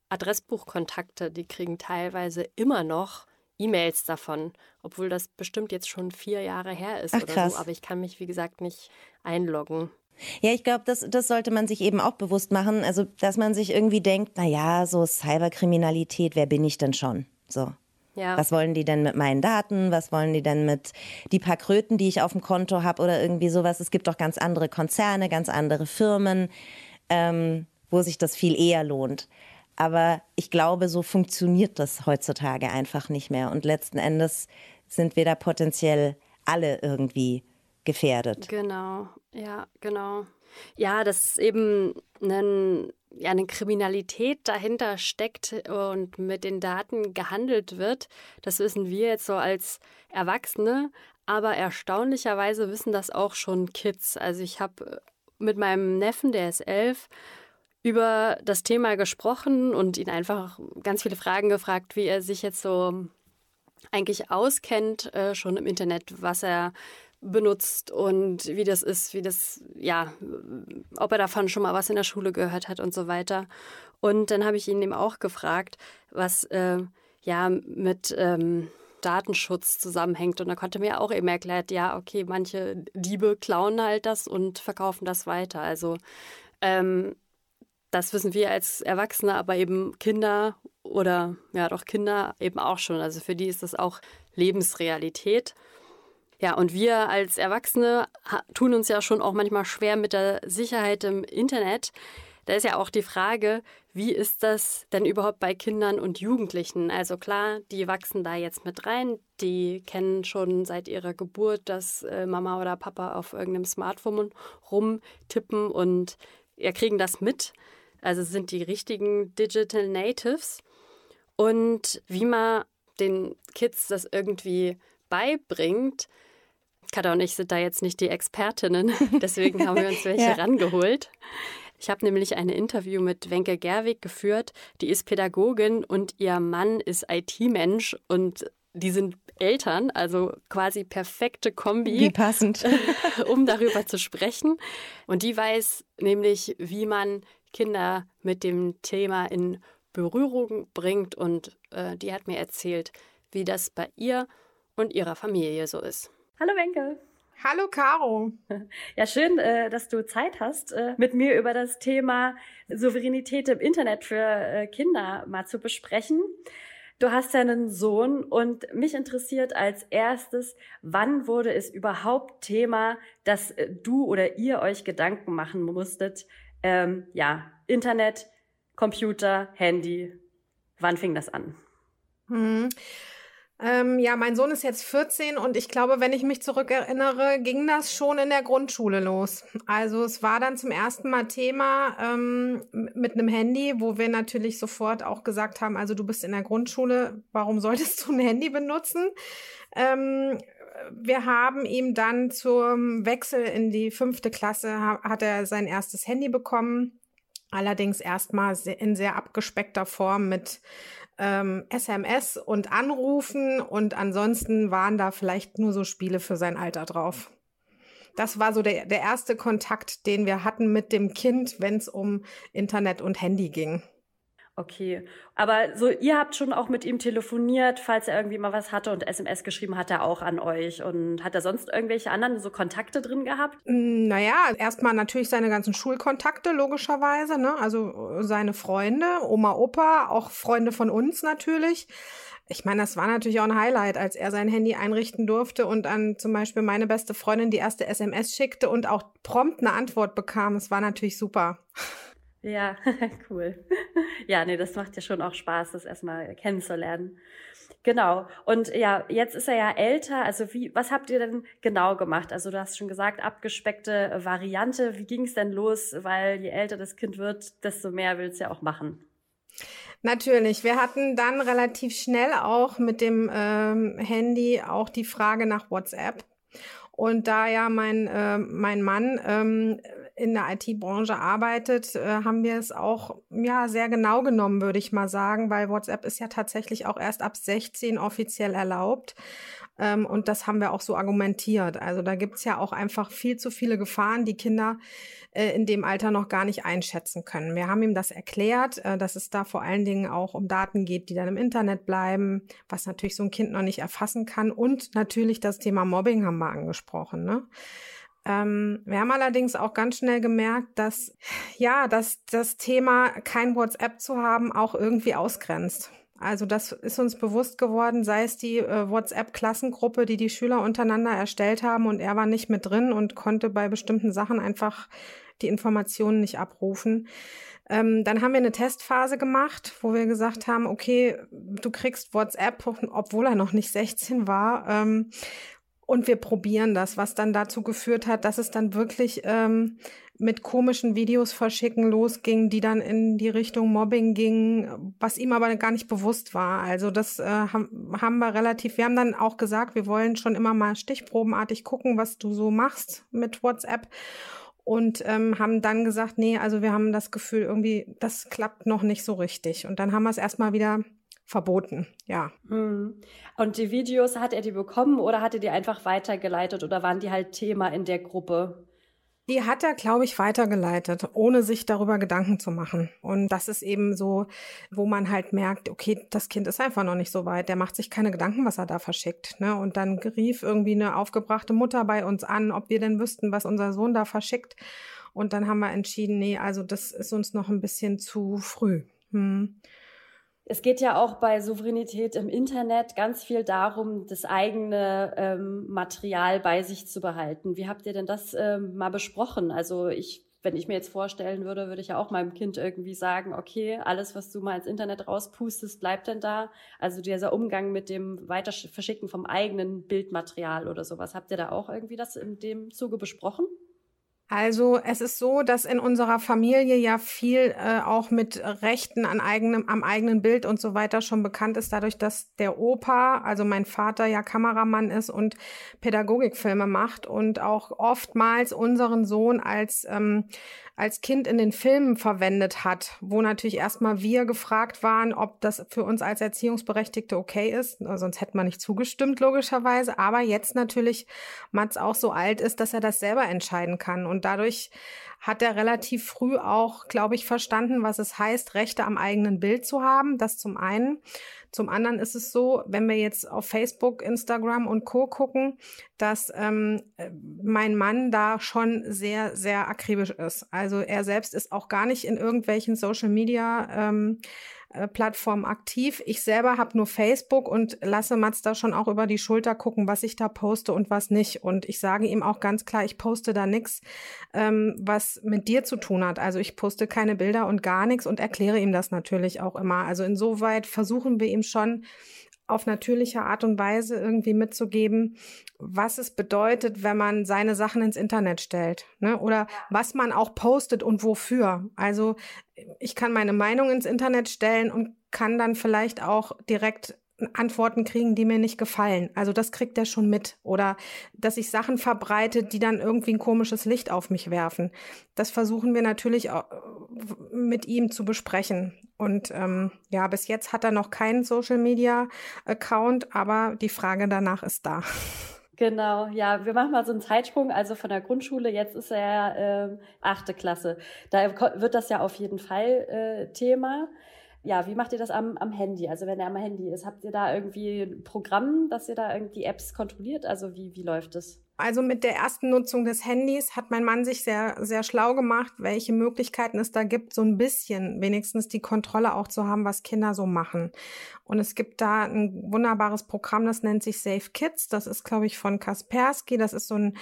Adressbuchkontakte, die kriegen teilweise immer noch E-Mails davon, obwohl das bestimmt jetzt schon vier Jahre her ist Ach, oder krass. so, aber ich kann mich, wie gesagt, nicht einloggen. Ja, ich glaube, das, das sollte man sich eben auch bewusst machen. Also, dass man sich irgendwie denkt, naja, so Cyberkriminalität, wer bin ich denn schon? So. Ja. Was wollen die denn mit meinen Daten? Was wollen die denn mit die paar Kröten, die ich auf dem Konto habe oder irgendwie sowas? Es gibt doch ganz andere Konzerne, ganz andere Firmen, ähm, wo sich das viel eher lohnt. Aber ich glaube, so funktioniert das heutzutage einfach nicht mehr. Und letzten Endes sind wir da potenziell alle irgendwie gefährdet. Genau, ja, genau. Ja, das ist eben ein ja, eine Kriminalität dahinter steckt und mit den Daten gehandelt wird. Das wissen wir jetzt so als Erwachsene, aber erstaunlicherweise wissen das auch schon Kids. Also ich habe mit meinem Neffen, der ist elf, über das Thema gesprochen und ihn einfach ganz viele Fragen gefragt, wie er sich jetzt so eigentlich auskennt, äh, schon im Internet, was er benutzt und wie das ist, wie das, ja, ob er davon schon mal was in der Schule gehört hat und so weiter. Und dann habe ich ihn eben auch gefragt, was äh, ja mit ähm, Datenschutz zusammenhängt. Und da konnte mir auch eben erklärt, ja, okay, manche Diebe klauen halt das und verkaufen das weiter. Also ähm, das wissen wir als Erwachsene, aber eben Kinder oder ja doch Kinder eben auch schon. Also für die ist das auch Lebensrealität. Ja, und wir als Erwachsene tun uns ja schon auch manchmal schwer mit der Sicherheit im Internet. Da ist ja auch die Frage, wie ist das denn überhaupt bei Kindern und Jugendlichen? Also klar, die wachsen da jetzt mit rein, die kennen schon seit ihrer Geburt, dass äh, Mama oder Papa auf irgendeinem Smartphone rumtippen und ja, kriegen das mit. Also sind die richtigen Digital Natives. Und wie man den Kids das irgendwie beibringt, Katha und ich sind da jetzt nicht die Expertinnen, deswegen haben wir uns welche ja. rangeholt. Ich habe nämlich ein Interview mit Wenke Gerwig geführt. Die ist Pädagogin und ihr Mann ist IT-Mensch und die sind Eltern, also quasi perfekte Kombi. Wie passend. um darüber zu sprechen. Und die weiß nämlich, wie man Kinder mit dem Thema in Berührung bringt. Und äh, die hat mir erzählt, wie das bei ihr und ihrer Familie so ist. Hallo Wenke. Hallo Caro. Ja, schön, äh, dass du Zeit hast, äh, mit mir über das Thema Souveränität im Internet für äh, Kinder mal zu besprechen. Du hast ja einen Sohn und mich interessiert als erstes, wann wurde es überhaupt Thema, dass du oder ihr euch Gedanken machen musstet? Ähm, ja, Internet, Computer, Handy. Wann fing das an? Hm. Ähm, ja, mein Sohn ist jetzt 14 und ich glaube, wenn ich mich zurückerinnere, ging das schon in der Grundschule los. Also es war dann zum ersten Mal Thema ähm, mit einem Handy, wo wir natürlich sofort auch gesagt haben, also du bist in der Grundschule, warum solltest du ein Handy benutzen? Ähm, wir haben ihm dann zum Wechsel in die fünfte Klasse, hat er sein erstes Handy bekommen. Allerdings erstmal in sehr abgespeckter Form mit ähm, SMS und Anrufen und ansonsten waren da vielleicht nur so Spiele für sein Alter drauf. Das war so der, der erste Kontakt, den wir hatten mit dem Kind, wenn es um Internet und Handy ging. Okay, aber so ihr habt schon auch mit ihm telefoniert, falls er irgendwie mal was hatte und SMS geschrieben hat er auch an euch und hat er sonst irgendwelche anderen so Kontakte drin gehabt? Hm, naja, erstmal natürlich seine ganzen Schulkontakte logischerweise, ne? Also seine Freunde, Oma, Opa, auch Freunde von uns natürlich. Ich meine, das war natürlich auch ein Highlight, als er sein Handy einrichten durfte und an zum Beispiel meine beste Freundin die erste SMS schickte und auch prompt eine Antwort bekam. Es war natürlich super. Ja, cool. Ja, nee, das macht ja schon auch Spaß, das erstmal kennenzulernen. Genau. Und ja, jetzt ist er ja älter. Also wie, was habt ihr denn genau gemacht? Also du hast schon gesagt, abgespeckte Variante. Wie ging es denn los? Weil je älter das Kind wird, desto mehr will es ja auch machen. Natürlich. Wir hatten dann relativ schnell auch mit dem ähm, Handy auch die Frage nach WhatsApp. Und da ja mein, äh, mein Mann ähm, in der IT-Branche arbeitet, äh, haben wir es auch ja sehr genau genommen, würde ich mal sagen, weil WhatsApp ist ja tatsächlich auch erst ab 16 offiziell erlaubt. Ähm, und das haben wir auch so argumentiert. Also da gibt's ja auch einfach viel zu viele Gefahren, die Kinder äh, in dem Alter noch gar nicht einschätzen können. Wir haben ihm das erklärt, äh, dass es da vor allen Dingen auch um Daten geht, die dann im Internet bleiben, was natürlich so ein Kind noch nicht erfassen kann. Und natürlich das Thema Mobbing haben wir angesprochen. Ne? Ähm, wir haben allerdings auch ganz schnell gemerkt, dass ja, dass das Thema kein WhatsApp zu haben auch irgendwie ausgrenzt. Also das ist uns bewusst geworden, sei es die äh, WhatsApp-Klassengruppe, die die Schüler untereinander erstellt haben und er war nicht mit drin und konnte bei bestimmten Sachen einfach die Informationen nicht abrufen. Ähm, dann haben wir eine Testphase gemacht, wo wir gesagt haben, okay, du kriegst WhatsApp, obwohl er noch nicht 16 war. Ähm, und wir probieren das, was dann dazu geführt hat, dass es dann wirklich ähm, mit komischen Videos verschicken losging, die dann in die Richtung Mobbing gingen, was ihm aber gar nicht bewusst war. Also das äh, haben, wir relativ, wir haben dann auch gesagt, wir wollen schon immer mal stichprobenartig gucken, was du so machst mit WhatsApp und ähm, haben dann gesagt, nee, also wir haben das Gefühl, irgendwie, das klappt noch nicht so richtig. Und dann haben wir es erstmal wieder verboten, ja. Hm. Und die Videos, hat er die bekommen oder hat er die einfach weitergeleitet oder waren die halt Thema in der Gruppe? Die hat er, glaube ich, weitergeleitet, ohne sich darüber Gedanken zu machen. Und das ist eben so, wo man halt merkt, okay, das Kind ist einfach noch nicht so weit. Der macht sich keine Gedanken, was er da verschickt. Ne? Und dann rief irgendwie eine aufgebrachte Mutter bei uns an, ob wir denn wüssten, was unser Sohn da verschickt. Und dann haben wir entschieden, nee, also das ist uns noch ein bisschen zu früh. Hm. Es geht ja auch bei Souveränität im Internet ganz viel darum, das eigene ähm, Material bei sich zu behalten. Wie habt ihr denn das ähm, mal besprochen? Also ich, wenn ich mir jetzt vorstellen würde, würde ich ja auch meinem Kind irgendwie sagen, okay, alles, was du mal ins Internet rauspustest, bleibt denn da? Also dieser Umgang mit dem Weiterverschicken vom eigenen Bildmaterial oder sowas. Habt ihr da auch irgendwie das in dem Zuge besprochen? Also es ist so, dass in unserer Familie ja viel äh, auch mit Rechten an eigenem, am eigenen Bild und so weiter schon bekannt ist, dadurch, dass der Opa, also mein Vater ja Kameramann ist und Pädagogikfilme macht und auch oftmals unseren Sohn als ähm, als Kind in den Filmen verwendet hat, wo natürlich erstmal wir gefragt waren, ob das für uns als Erziehungsberechtigte okay ist. Sonst hätte man nicht zugestimmt, logischerweise. Aber jetzt natürlich Mats auch so alt ist, dass er das selber entscheiden kann. Und dadurch hat er relativ früh auch, glaube ich, verstanden, was es heißt, Rechte am eigenen Bild zu haben. Das zum einen. Zum anderen ist es so, wenn wir jetzt auf Facebook, Instagram und Co. gucken, dass ähm, mein Mann da schon sehr, sehr akribisch ist. Also er selbst ist auch gar nicht in irgendwelchen Social Media ähm, äh, Plattformen aktiv. Ich selber habe nur Facebook und lasse Mats da schon auch über die Schulter gucken, was ich da poste und was nicht. Und ich sage ihm auch ganz klar, ich poste da nichts, ähm, was mit dir zu tun hat. Also ich poste keine Bilder und gar nichts und erkläre ihm das natürlich auch immer. Also insoweit versuchen wir ihm schon auf natürliche Art und Weise irgendwie mitzugeben, was es bedeutet, wenn man seine Sachen ins Internet stellt. Ne? Oder was man auch postet und wofür. Also ich kann meine Meinung ins Internet stellen und kann dann vielleicht auch direkt Antworten kriegen, die mir nicht gefallen. Also das kriegt er schon mit. Oder dass ich Sachen verbreite, die dann irgendwie ein komisches Licht auf mich werfen. Das versuchen wir natürlich auch mit ihm zu besprechen. Und ähm, ja, bis jetzt hat er noch keinen Social Media Account, aber die Frage danach ist da. Genau, ja, wir machen mal so einen Zeitsprung. Also von der Grundschule, jetzt ist er äh, achte Klasse. Da wird das ja auf jeden Fall äh, Thema ja, wie macht ihr das am, am Handy? Also wenn er am Handy ist, habt ihr da irgendwie ein Programm, dass ihr da irgendwie Apps kontrolliert? Also wie, wie läuft das? Also mit der ersten Nutzung des Handys hat mein Mann sich sehr, sehr schlau gemacht, welche Möglichkeiten es da gibt, so ein bisschen wenigstens die Kontrolle auch zu haben, was Kinder so machen. Und es gibt da ein wunderbares Programm, das nennt sich Safe Kids. Das ist, glaube ich, von Kaspersky. Das ist so ein,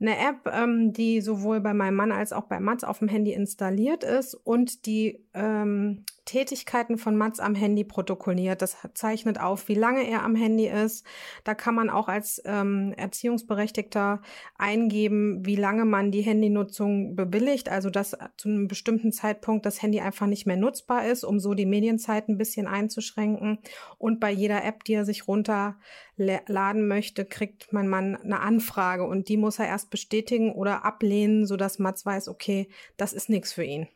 eine App, ähm, die sowohl bei meinem Mann als auch bei Mats auf dem Handy installiert ist und die ähm, Tätigkeiten von Mats am Handy protokolliert. Das zeichnet auf, wie lange er am Handy ist. Da kann man auch als ähm, Erziehungsberechtigter eingeben, wie lange man die Handynutzung bewilligt. Also dass zu einem bestimmten Zeitpunkt das Handy einfach nicht mehr nutzbar ist, um so die Medienzeit ein bisschen einzuschränken. Und bei jeder App, die er sich runterladen möchte, kriegt mein Mann eine Anfrage und die muss er erst bestätigen oder ablehnen, sodass Mats weiß, okay, das ist nichts für ihn.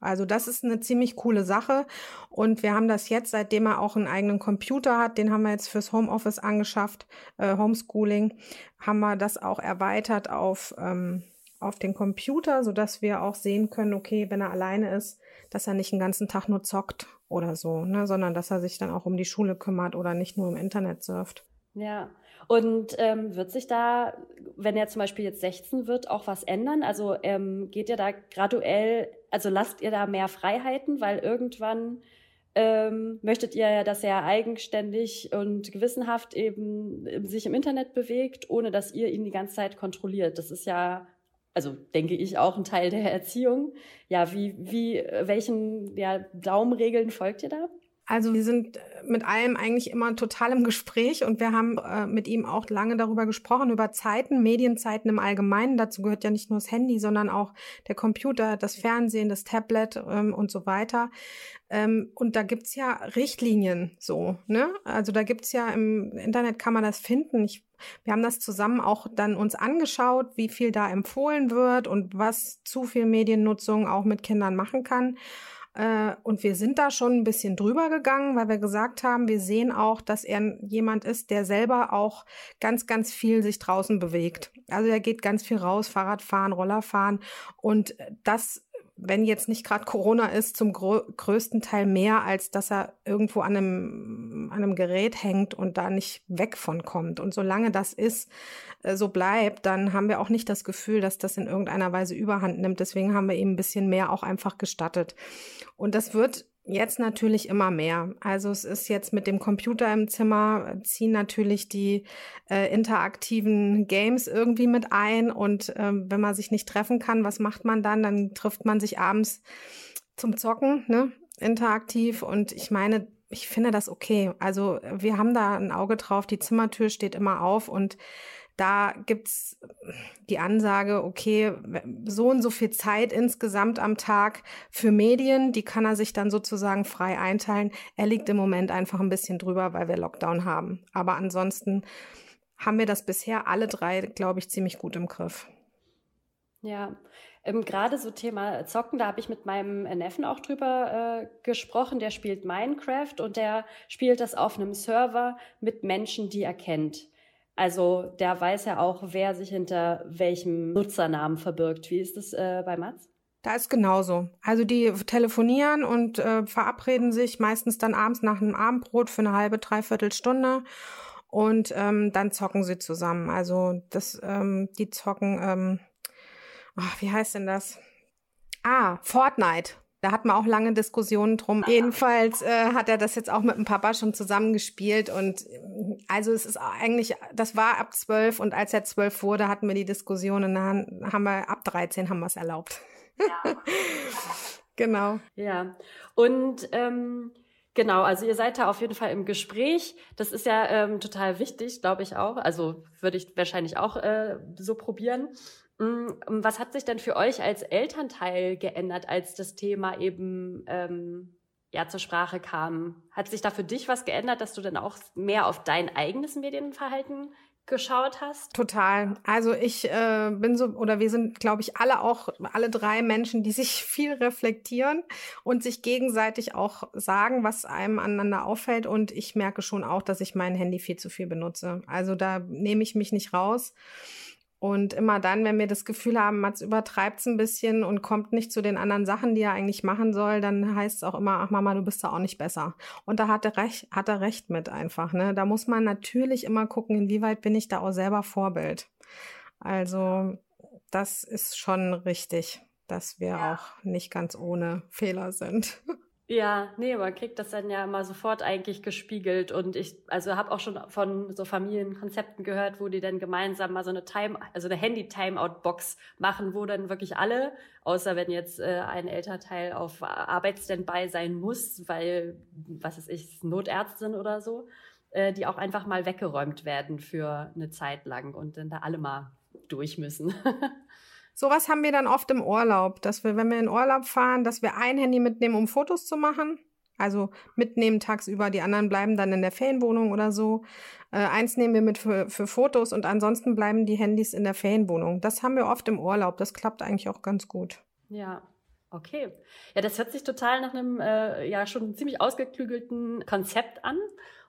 Also das ist eine ziemlich coole Sache und wir haben das jetzt, seitdem er auch einen eigenen Computer hat, den haben wir jetzt fürs Homeoffice angeschafft, äh, Homeschooling, haben wir das auch erweitert auf, ähm, auf den Computer, sodass wir auch sehen können, okay, wenn er alleine ist, dass er nicht den ganzen Tag nur zockt oder so, ne, sondern dass er sich dann auch um die Schule kümmert oder nicht nur im Internet surft. Ja, und ähm, wird sich da, wenn er zum Beispiel jetzt 16 wird, auch was ändern? Also ähm, geht ihr da graduell, also lasst ihr da mehr Freiheiten, weil irgendwann ähm, möchtet ihr ja, dass er eigenständig und gewissenhaft eben sich im Internet bewegt, ohne dass ihr ihn die ganze Zeit kontrolliert. Das ist ja, also denke ich, auch ein Teil der Erziehung. Ja, wie, wie, welchen ja, Daumenregeln folgt ihr da? Also wir sind äh, mit allem eigentlich immer total im Gespräch und wir haben äh, mit ihm auch lange darüber gesprochen, über Zeiten, Medienzeiten im Allgemeinen. Dazu gehört ja nicht nur das Handy, sondern auch der Computer, das Fernsehen, das Tablet ähm, und so weiter. Ähm, und da gibt's ja Richtlinien so, ne? Also da gibt's ja im Internet kann man das finden. Ich, wir haben das zusammen auch dann uns angeschaut, wie viel da empfohlen wird und was zu viel Mediennutzung auch mit Kindern machen kann. Äh, und wir sind da schon ein bisschen drüber gegangen, weil wir gesagt haben, wir sehen auch, dass er jemand ist, der selber auch ganz, ganz viel sich draußen bewegt. Also er geht ganz viel raus, Fahrrad fahren, Roller fahren. Und das wenn jetzt nicht gerade Corona ist, zum größten Teil mehr, als dass er irgendwo an einem, an einem Gerät hängt und da nicht weg von kommt. Und solange das ist, äh, so bleibt, dann haben wir auch nicht das Gefühl, dass das in irgendeiner Weise überhand nimmt. Deswegen haben wir ihm ein bisschen mehr auch einfach gestattet. Und das wird Jetzt natürlich immer mehr. Also es ist jetzt mit dem Computer im Zimmer, ziehen natürlich die äh, interaktiven Games irgendwie mit ein. Und ähm, wenn man sich nicht treffen kann, was macht man dann? Dann trifft man sich abends zum Zocken, ne? Interaktiv. Und ich meine, ich finde das okay. Also wir haben da ein Auge drauf, die Zimmertür steht immer auf und da gibt's die Ansage, okay, so und so viel Zeit insgesamt am Tag für Medien, die kann er sich dann sozusagen frei einteilen. Er liegt im Moment einfach ein bisschen drüber, weil wir Lockdown haben. Aber ansonsten haben wir das bisher alle drei, glaube ich, ziemlich gut im Griff. Ja, ähm, gerade so Thema Zocken, da habe ich mit meinem Neffen auch drüber äh, gesprochen. Der spielt Minecraft und der spielt das auf einem Server mit Menschen, die er kennt. Also der weiß ja auch, wer sich hinter welchem Nutzernamen verbirgt. Wie ist das äh, bei Mats? Da ist genauso. Also die telefonieren und äh, verabreden sich meistens dann abends nach einem Abendbrot für eine halbe, dreiviertel Stunde und ähm, dann zocken sie zusammen. Also das, ähm, die zocken, ähm, oh, wie heißt denn das? Ah, Fortnite. Da hat man auch lange Diskussionen drum. Jedenfalls äh, hat er das jetzt auch mit dem Papa schon zusammengespielt und äh, also es ist eigentlich, das war ab zwölf und als er zwölf wurde, hatten wir die Diskussion und dann haben wir ab 13 haben wir es erlaubt. Ja. genau. Ja. Und ähm, Genau, also ihr seid da auf jeden Fall im Gespräch. Das ist ja ähm, total wichtig, glaube ich auch. Also würde ich wahrscheinlich auch äh, so probieren. Mm, was hat sich denn für euch als Elternteil geändert, als das Thema eben ähm, ja zur Sprache kam? Hat sich da für dich was geändert, dass du dann auch mehr auf dein eigenes Medienverhalten geschaut hast? Total. Also ich äh, bin so, oder wir sind, glaube ich, alle auch, alle drei Menschen, die sich viel reflektieren und sich gegenseitig auch sagen, was einem aneinander auffällt. Und ich merke schon auch, dass ich mein Handy viel zu viel benutze. Also da nehme ich mich nicht raus. Und immer dann, wenn wir das Gefühl haben, Mats übertreibt es ein bisschen und kommt nicht zu den anderen Sachen, die er eigentlich machen soll, dann heißt es auch immer, ach Mama, du bist da auch nicht besser. Und da hat er recht, hat er recht mit einfach. Ne? Da muss man natürlich immer gucken, inwieweit bin ich da auch selber Vorbild. Also das ist schon richtig, dass wir ja. auch nicht ganz ohne Fehler sind. Ja, nee, man kriegt das dann ja immer sofort eigentlich gespiegelt und ich, also habe auch schon von so Familienkonzepten gehört, wo die dann gemeinsam mal so eine Time, also eine Handy-Timeout-Box machen, wo dann wirklich alle, außer wenn jetzt äh, ein Elternteil auf Arbeitsstandby sein muss, weil, was ist ich, Notärztin oder so, äh, die auch einfach mal weggeräumt werden für eine Zeit lang und dann da alle mal durch müssen. Sowas haben wir dann oft im Urlaub, dass wir, wenn wir in Urlaub fahren, dass wir ein Handy mitnehmen, um Fotos zu machen. Also mitnehmen tagsüber, die anderen bleiben dann in der Ferienwohnung oder so. Äh, eins nehmen wir mit für, für Fotos und ansonsten bleiben die Handys in der Ferienwohnung. Das haben wir oft im Urlaub. Das klappt eigentlich auch ganz gut. Ja, Okay. Ja, das hört sich total nach einem äh, ja schon ziemlich ausgeklügelten Konzept an.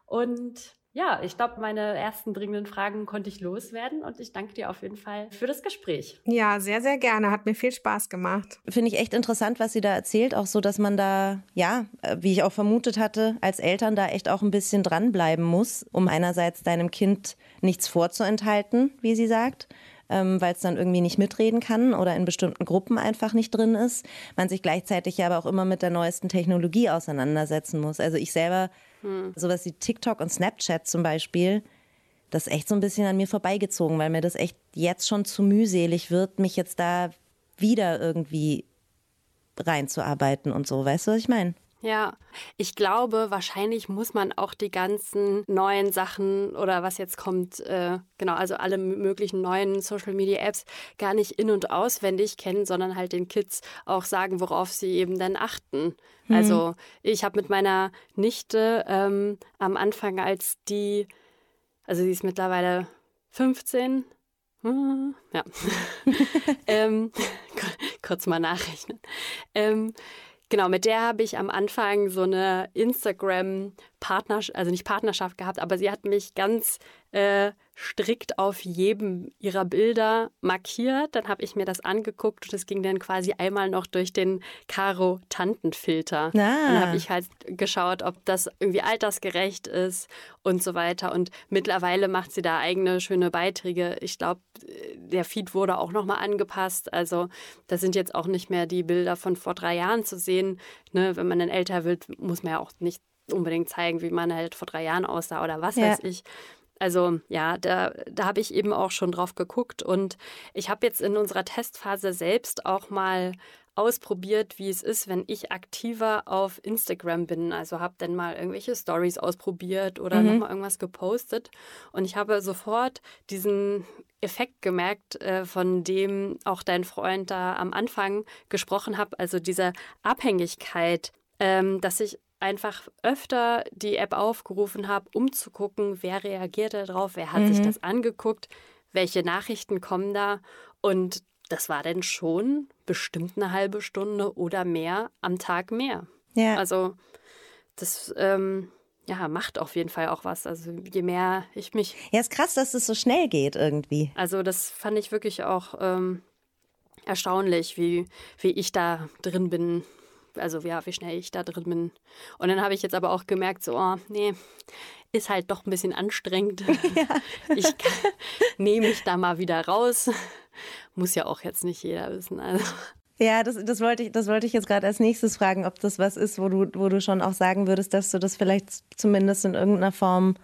Und ja, ich glaube, meine ersten dringenden Fragen konnte ich loswerden und ich danke dir auf jeden Fall für das Gespräch. Ja, sehr, sehr gerne. Hat mir viel Spaß gemacht. Finde ich echt interessant, was sie da erzählt. Auch so, dass man da, ja, wie ich auch vermutet hatte, als Eltern da echt auch ein bisschen dranbleiben muss, um einerseits deinem Kind nichts vorzuenthalten, wie sie sagt ähm, weil es dann irgendwie nicht mitreden kann oder in bestimmten Gruppen einfach nicht drin ist. Man sich gleichzeitig ja aber auch immer mit der neuesten Technologie auseinandersetzen muss. Also ich selber, hm. sowas wie TikTok und Snapchat zum Beispiel, das ist echt so ein bisschen an mir vorbeigezogen, weil mir das echt jetzt schon zu mühselig wird, mich jetzt da wieder irgendwie reinzuarbeiten und so. Weißt du, was ich meine? Ja, ich glaube, wahrscheinlich muss man auch die ganzen neuen Sachen oder was jetzt kommt, äh, genau, also alle möglichen neuen Social Media Apps gar nicht in- und auswendig kennen, sondern halt den Kids auch sagen, worauf sie eben dann achten. Mhm. Also ich habe mit meiner Nichte ähm, am Anfang, als die, also sie ist mittlerweile 15, hm, ja, ähm, kurz mal nachrechnen. Ähm, Genau, mit der habe ich am Anfang so eine Instagram-Partnerschaft, also nicht Partnerschaft gehabt, aber sie hat mich ganz äh, strikt auf jedem ihrer Bilder markiert. Dann habe ich mir das angeguckt und es ging dann quasi einmal noch durch den Karo-Tantenfilter. Ah. Dann habe ich halt geschaut, ob das irgendwie altersgerecht ist und so weiter. Und mittlerweile macht sie da eigene schöne Beiträge. Ich glaube, der Feed wurde auch nochmal angepasst. Also da sind jetzt auch nicht mehr die Bilder von vor drei Jahren zu sehen. Ne, wenn man dann älter wird, muss man ja auch nicht unbedingt zeigen, wie man halt vor drei Jahren aussah oder was ja. weiß ich. Also ja, da, da habe ich eben auch schon drauf geguckt und ich habe jetzt in unserer Testphase selbst auch mal ausprobiert, wie es ist, wenn ich aktiver auf Instagram bin. Also habe dann mal irgendwelche Stories ausprobiert oder mhm. nochmal irgendwas gepostet. Und ich habe sofort diesen Effekt gemerkt, äh, von dem auch dein Freund da am Anfang gesprochen hat. Also diese Abhängigkeit, ähm, dass ich einfach öfter die App aufgerufen habe, um zu gucken, wer reagiert darauf, wer hat mhm. sich das angeguckt, welche Nachrichten kommen da. Und das war dann schon bestimmt eine halbe Stunde oder mehr am Tag mehr. Ja. Also das ähm, ja, macht auf jeden Fall auch was. Also je mehr ich mich. Ja, ist krass, dass es so schnell geht irgendwie. Also das fand ich wirklich auch ähm, erstaunlich, wie, wie ich da drin bin also ja, wie schnell ich da drin bin. Und dann habe ich jetzt aber auch gemerkt, so, oh, nee, ist halt doch ein bisschen anstrengend. Ja. Ich nehme mich da mal wieder raus. Muss ja auch jetzt nicht jeder wissen. Also. Ja, das, das, wollte ich, das wollte ich jetzt gerade als nächstes fragen, ob das was ist, wo du, wo du schon auch sagen würdest, dass du das vielleicht zumindest in irgendeiner Form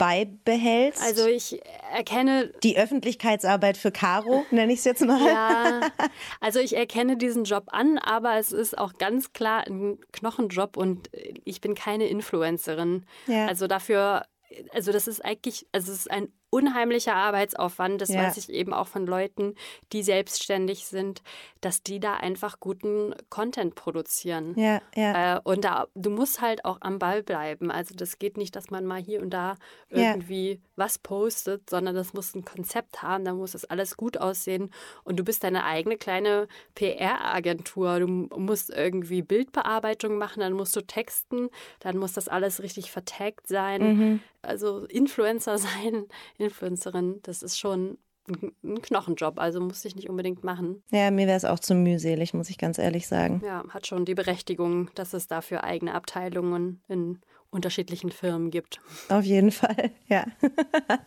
beibehältst? Also ich erkenne... Die Öffentlichkeitsarbeit für Caro, nenne ich es jetzt mal. Ja, also ich erkenne diesen Job an, aber es ist auch ganz klar ein Knochenjob und ich bin keine Influencerin. Ja. Also dafür also das ist eigentlich, also es ist ein unheimlicher Arbeitsaufwand. Das ja. weiß ich eben auch von Leuten, die selbstständig sind, dass die da einfach guten Content produzieren. Ja, ja. Äh, und da, du musst halt auch am Ball bleiben. Also das geht nicht, dass man mal hier und da irgendwie ja. was postet, sondern das muss ein Konzept haben, da muss das alles gut aussehen. Und du bist deine eigene kleine PR-Agentur. Du musst irgendwie Bildbearbeitung machen, dann musst du texten, dann muss das alles richtig vertaggt sein. Mhm. Also Influencer sein Influencerin, das ist schon ein Knochenjob, also muss ich nicht unbedingt machen. Ja, mir wäre es auch zu mühselig, muss ich ganz ehrlich sagen. Ja, hat schon die Berechtigung, dass es dafür eigene Abteilungen in unterschiedlichen Firmen gibt. Auf jeden Fall, ja.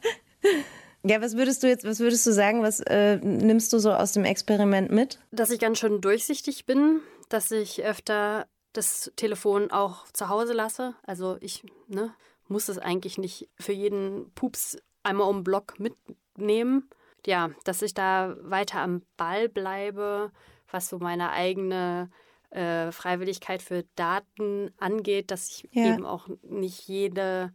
ja, was würdest du jetzt, was würdest du sagen, was äh, nimmst du so aus dem Experiment mit? Dass ich ganz schön durchsichtig bin, dass ich öfter das Telefon auch zu Hause lasse. Also ich ne, muss es eigentlich nicht für jeden Pups einmal um Block mitnehmen. Ja, dass ich da weiter am Ball bleibe, was so meine eigene äh, Freiwilligkeit für Daten angeht, dass ich ja. eben auch nicht jede,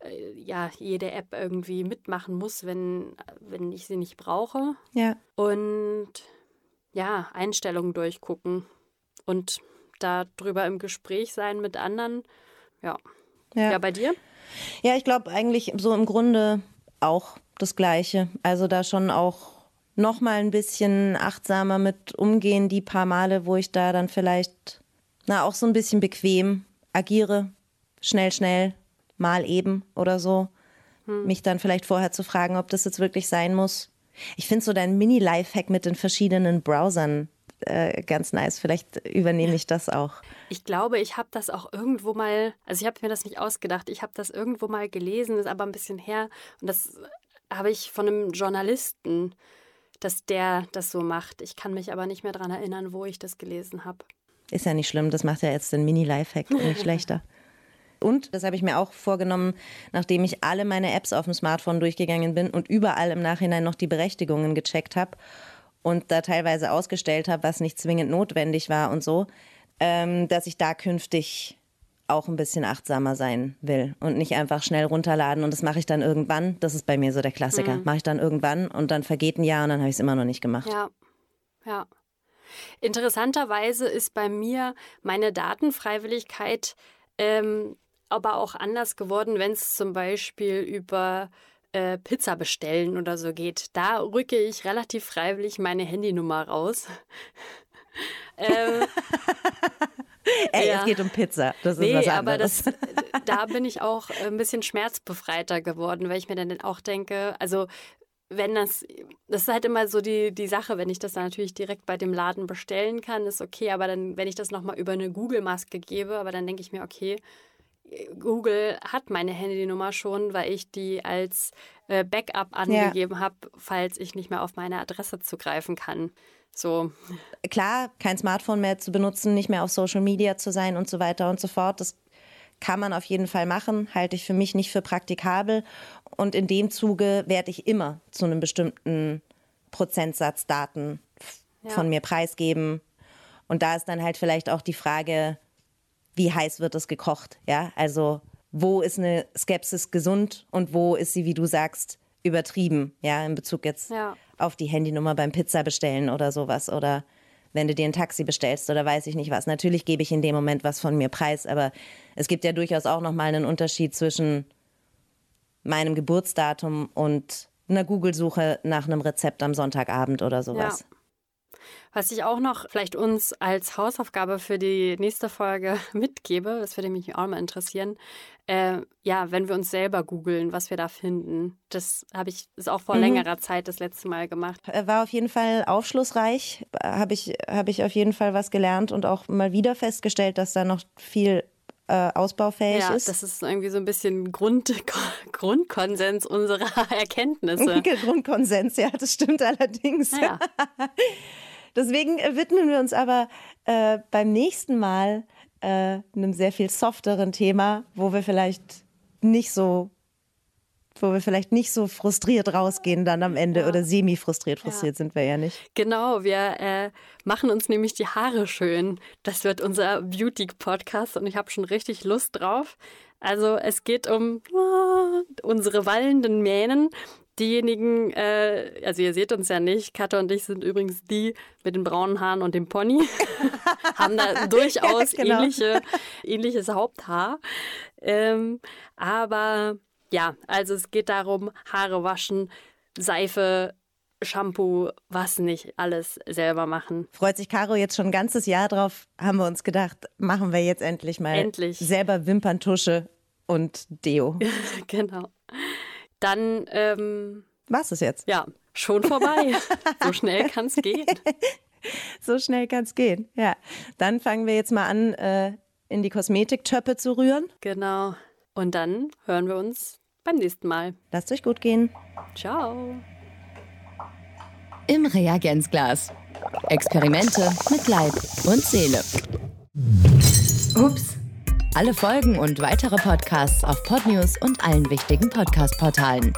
äh, ja, jede App irgendwie mitmachen muss, wenn, wenn ich sie nicht brauche. Ja. Und ja, Einstellungen durchgucken und darüber im Gespräch sein mit anderen. Ja. Ja, ja bei dir? Ja, ich glaube eigentlich so im Grunde auch das Gleiche. Also da schon auch noch mal ein bisschen achtsamer mit umgehen, die paar Male, wo ich da dann vielleicht, na, auch so ein bisschen bequem agiere, schnell, schnell, mal eben oder so. Hm. Mich dann vielleicht vorher zu fragen, ob das jetzt wirklich sein muss. Ich finde so dein Mini-Lifehack mit den verschiedenen Browsern äh, ganz nice. Vielleicht übernehme ich das auch. Ich glaube, ich habe das auch irgendwo mal, also ich habe mir das nicht ausgedacht, ich habe das irgendwo mal gelesen, ist aber ein bisschen her und das habe ich von einem Journalisten, dass der das so macht. Ich kann mich aber nicht mehr daran erinnern, wo ich das gelesen habe. Ist ja nicht schlimm, das macht ja jetzt den Mini-Lifehack nicht schlechter. Und das habe ich mir auch vorgenommen, nachdem ich alle meine Apps auf dem Smartphone durchgegangen bin und überall im Nachhinein noch die Berechtigungen gecheckt habe und da teilweise ausgestellt habe, was nicht zwingend notwendig war und so, ähm, dass ich da künftig auch ein bisschen achtsamer sein will und nicht einfach schnell runterladen und das mache ich dann irgendwann. Das ist bei mir so der Klassiker. Mhm. Mache ich dann irgendwann und dann vergeht ein Jahr und dann habe ich es immer noch nicht gemacht. Ja, ja. Interessanterweise ist bei mir meine Datenfreiwilligkeit ähm, aber auch anders geworden, wenn es zum Beispiel über äh, Pizza bestellen oder so geht, da rücke ich relativ freiwillig meine Handynummer raus. ähm, Ey, ja. es geht um Pizza. Das nee, ist was anderes. aber das, da bin ich auch ein bisschen schmerzbefreiter geworden, weil ich mir dann auch denke, also wenn das, das ist halt immer so die, die Sache, wenn ich das dann natürlich direkt bei dem Laden bestellen kann, ist okay, aber dann, wenn ich das nochmal über eine Google-Maske gebe, aber dann denke ich mir, okay, Google hat meine Handynummer schon, weil ich die als äh, Backup angegeben ja. habe, falls ich nicht mehr auf meine Adresse zugreifen kann. So. Klar, kein Smartphone mehr zu benutzen, nicht mehr auf Social Media zu sein und so weiter und so fort. Das kann man auf jeden Fall machen, halte ich für mich nicht für praktikabel. Und in dem Zuge werde ich immer zu einem bestimmten Prozentsatz Daten ja. von mir preisgeben. Und da ist dann halt vielleicht auch die Frage, wie heiß wird es gekocht? Ja, also wo ist eine Skepsis gesund und wo ist sie, wie du sagst, übertrieben? Ja, in Bezug jetzt ja. auf die Handynummer beim Pizza bestellen oder sowas oder wenn du dir ein Taxi bestellst oder weiß ich nicht was. Natürlich gebe ich in dem Moment was von mir preis, aber es gibt ja durchaus auch nochmal einen Unterschied zwischen meinem Geburtsdatum und einer Google-Suche nach einem Rezept am Sonntagabend oder sowas. Was ich auch noch vielleicht uns als Hausaufgabe für die nächste Folge mitgebe, das würde mich auch mal interessieren. Äh, ja, wenn wir uns selber googeln, was wir da finden. Das habe ich ist auch vor mhm. längerer Zeit das letzte Mal gemacht. Äh, war auf jeden Fall aufschlussreich. Habe ich, hab ich auf jeden Fall was gelernt und auch mal wieder festgestellt, dass da noch viel äh, ausbaufähig ja, ist. Das ist irgendwie so ein bisschen Grund, Grundkonsens unserer Erkenntnisse. Grundkonsens, ja, das stimmt allerdings. Ja. Deswegen widmen wir uns aber äh, beim nächsten Mal äh, einem sehr viel softeren Thema, wo wir vielleicht nicht so wo wir vielleicht nicht so frustriert rausgehen dann am Ende ja. oder semi-frustriert. Frustriert ja. sind wir ja nicht. Genau, wir äh, machen uns nämlich die Haare schön. Das wird unser Beauty-Podcast und ich habe schon richtig Lust drauf. Also es geht um oh, unsere wallenden Mähnen. Diejenigen, äh, also ihr seht uns ja nicht, Katha und ich sind übrigens die mit den braunen Haaren und dem Pony, haben da durchaus ja, genau. ähnliche, ähnliches Haupthaar. Ähm, aber ja, also es geht darum, Haare waschen, Seife, Shampoo, was nicht, alles selber machen. Freut sich Caro jetzt schon ein ganzes Jahr drauf, haben wir uns gedacht, machen wir jetzt endlich mal endlich. selber Wimperntusche und Deo. genau. Dann ähm, was ist jetzt? Ja, schon vorbei. so schnell kann es gehen. so schnell kann es gehen. Ja, dann fangen wir jetzt mal an, äh, in die Kosmetiktöpfe zu rühren. Genau. Und dann hören wir uns beim nächsten Mal. Lasst euch gut gehen. Ciao. Im Reagenzglas. Experimente mit Leib und Seele. Ups. Alle Folgen und weitere Podcasts auf Podnews und allen wichtigen Podcast-Portalen.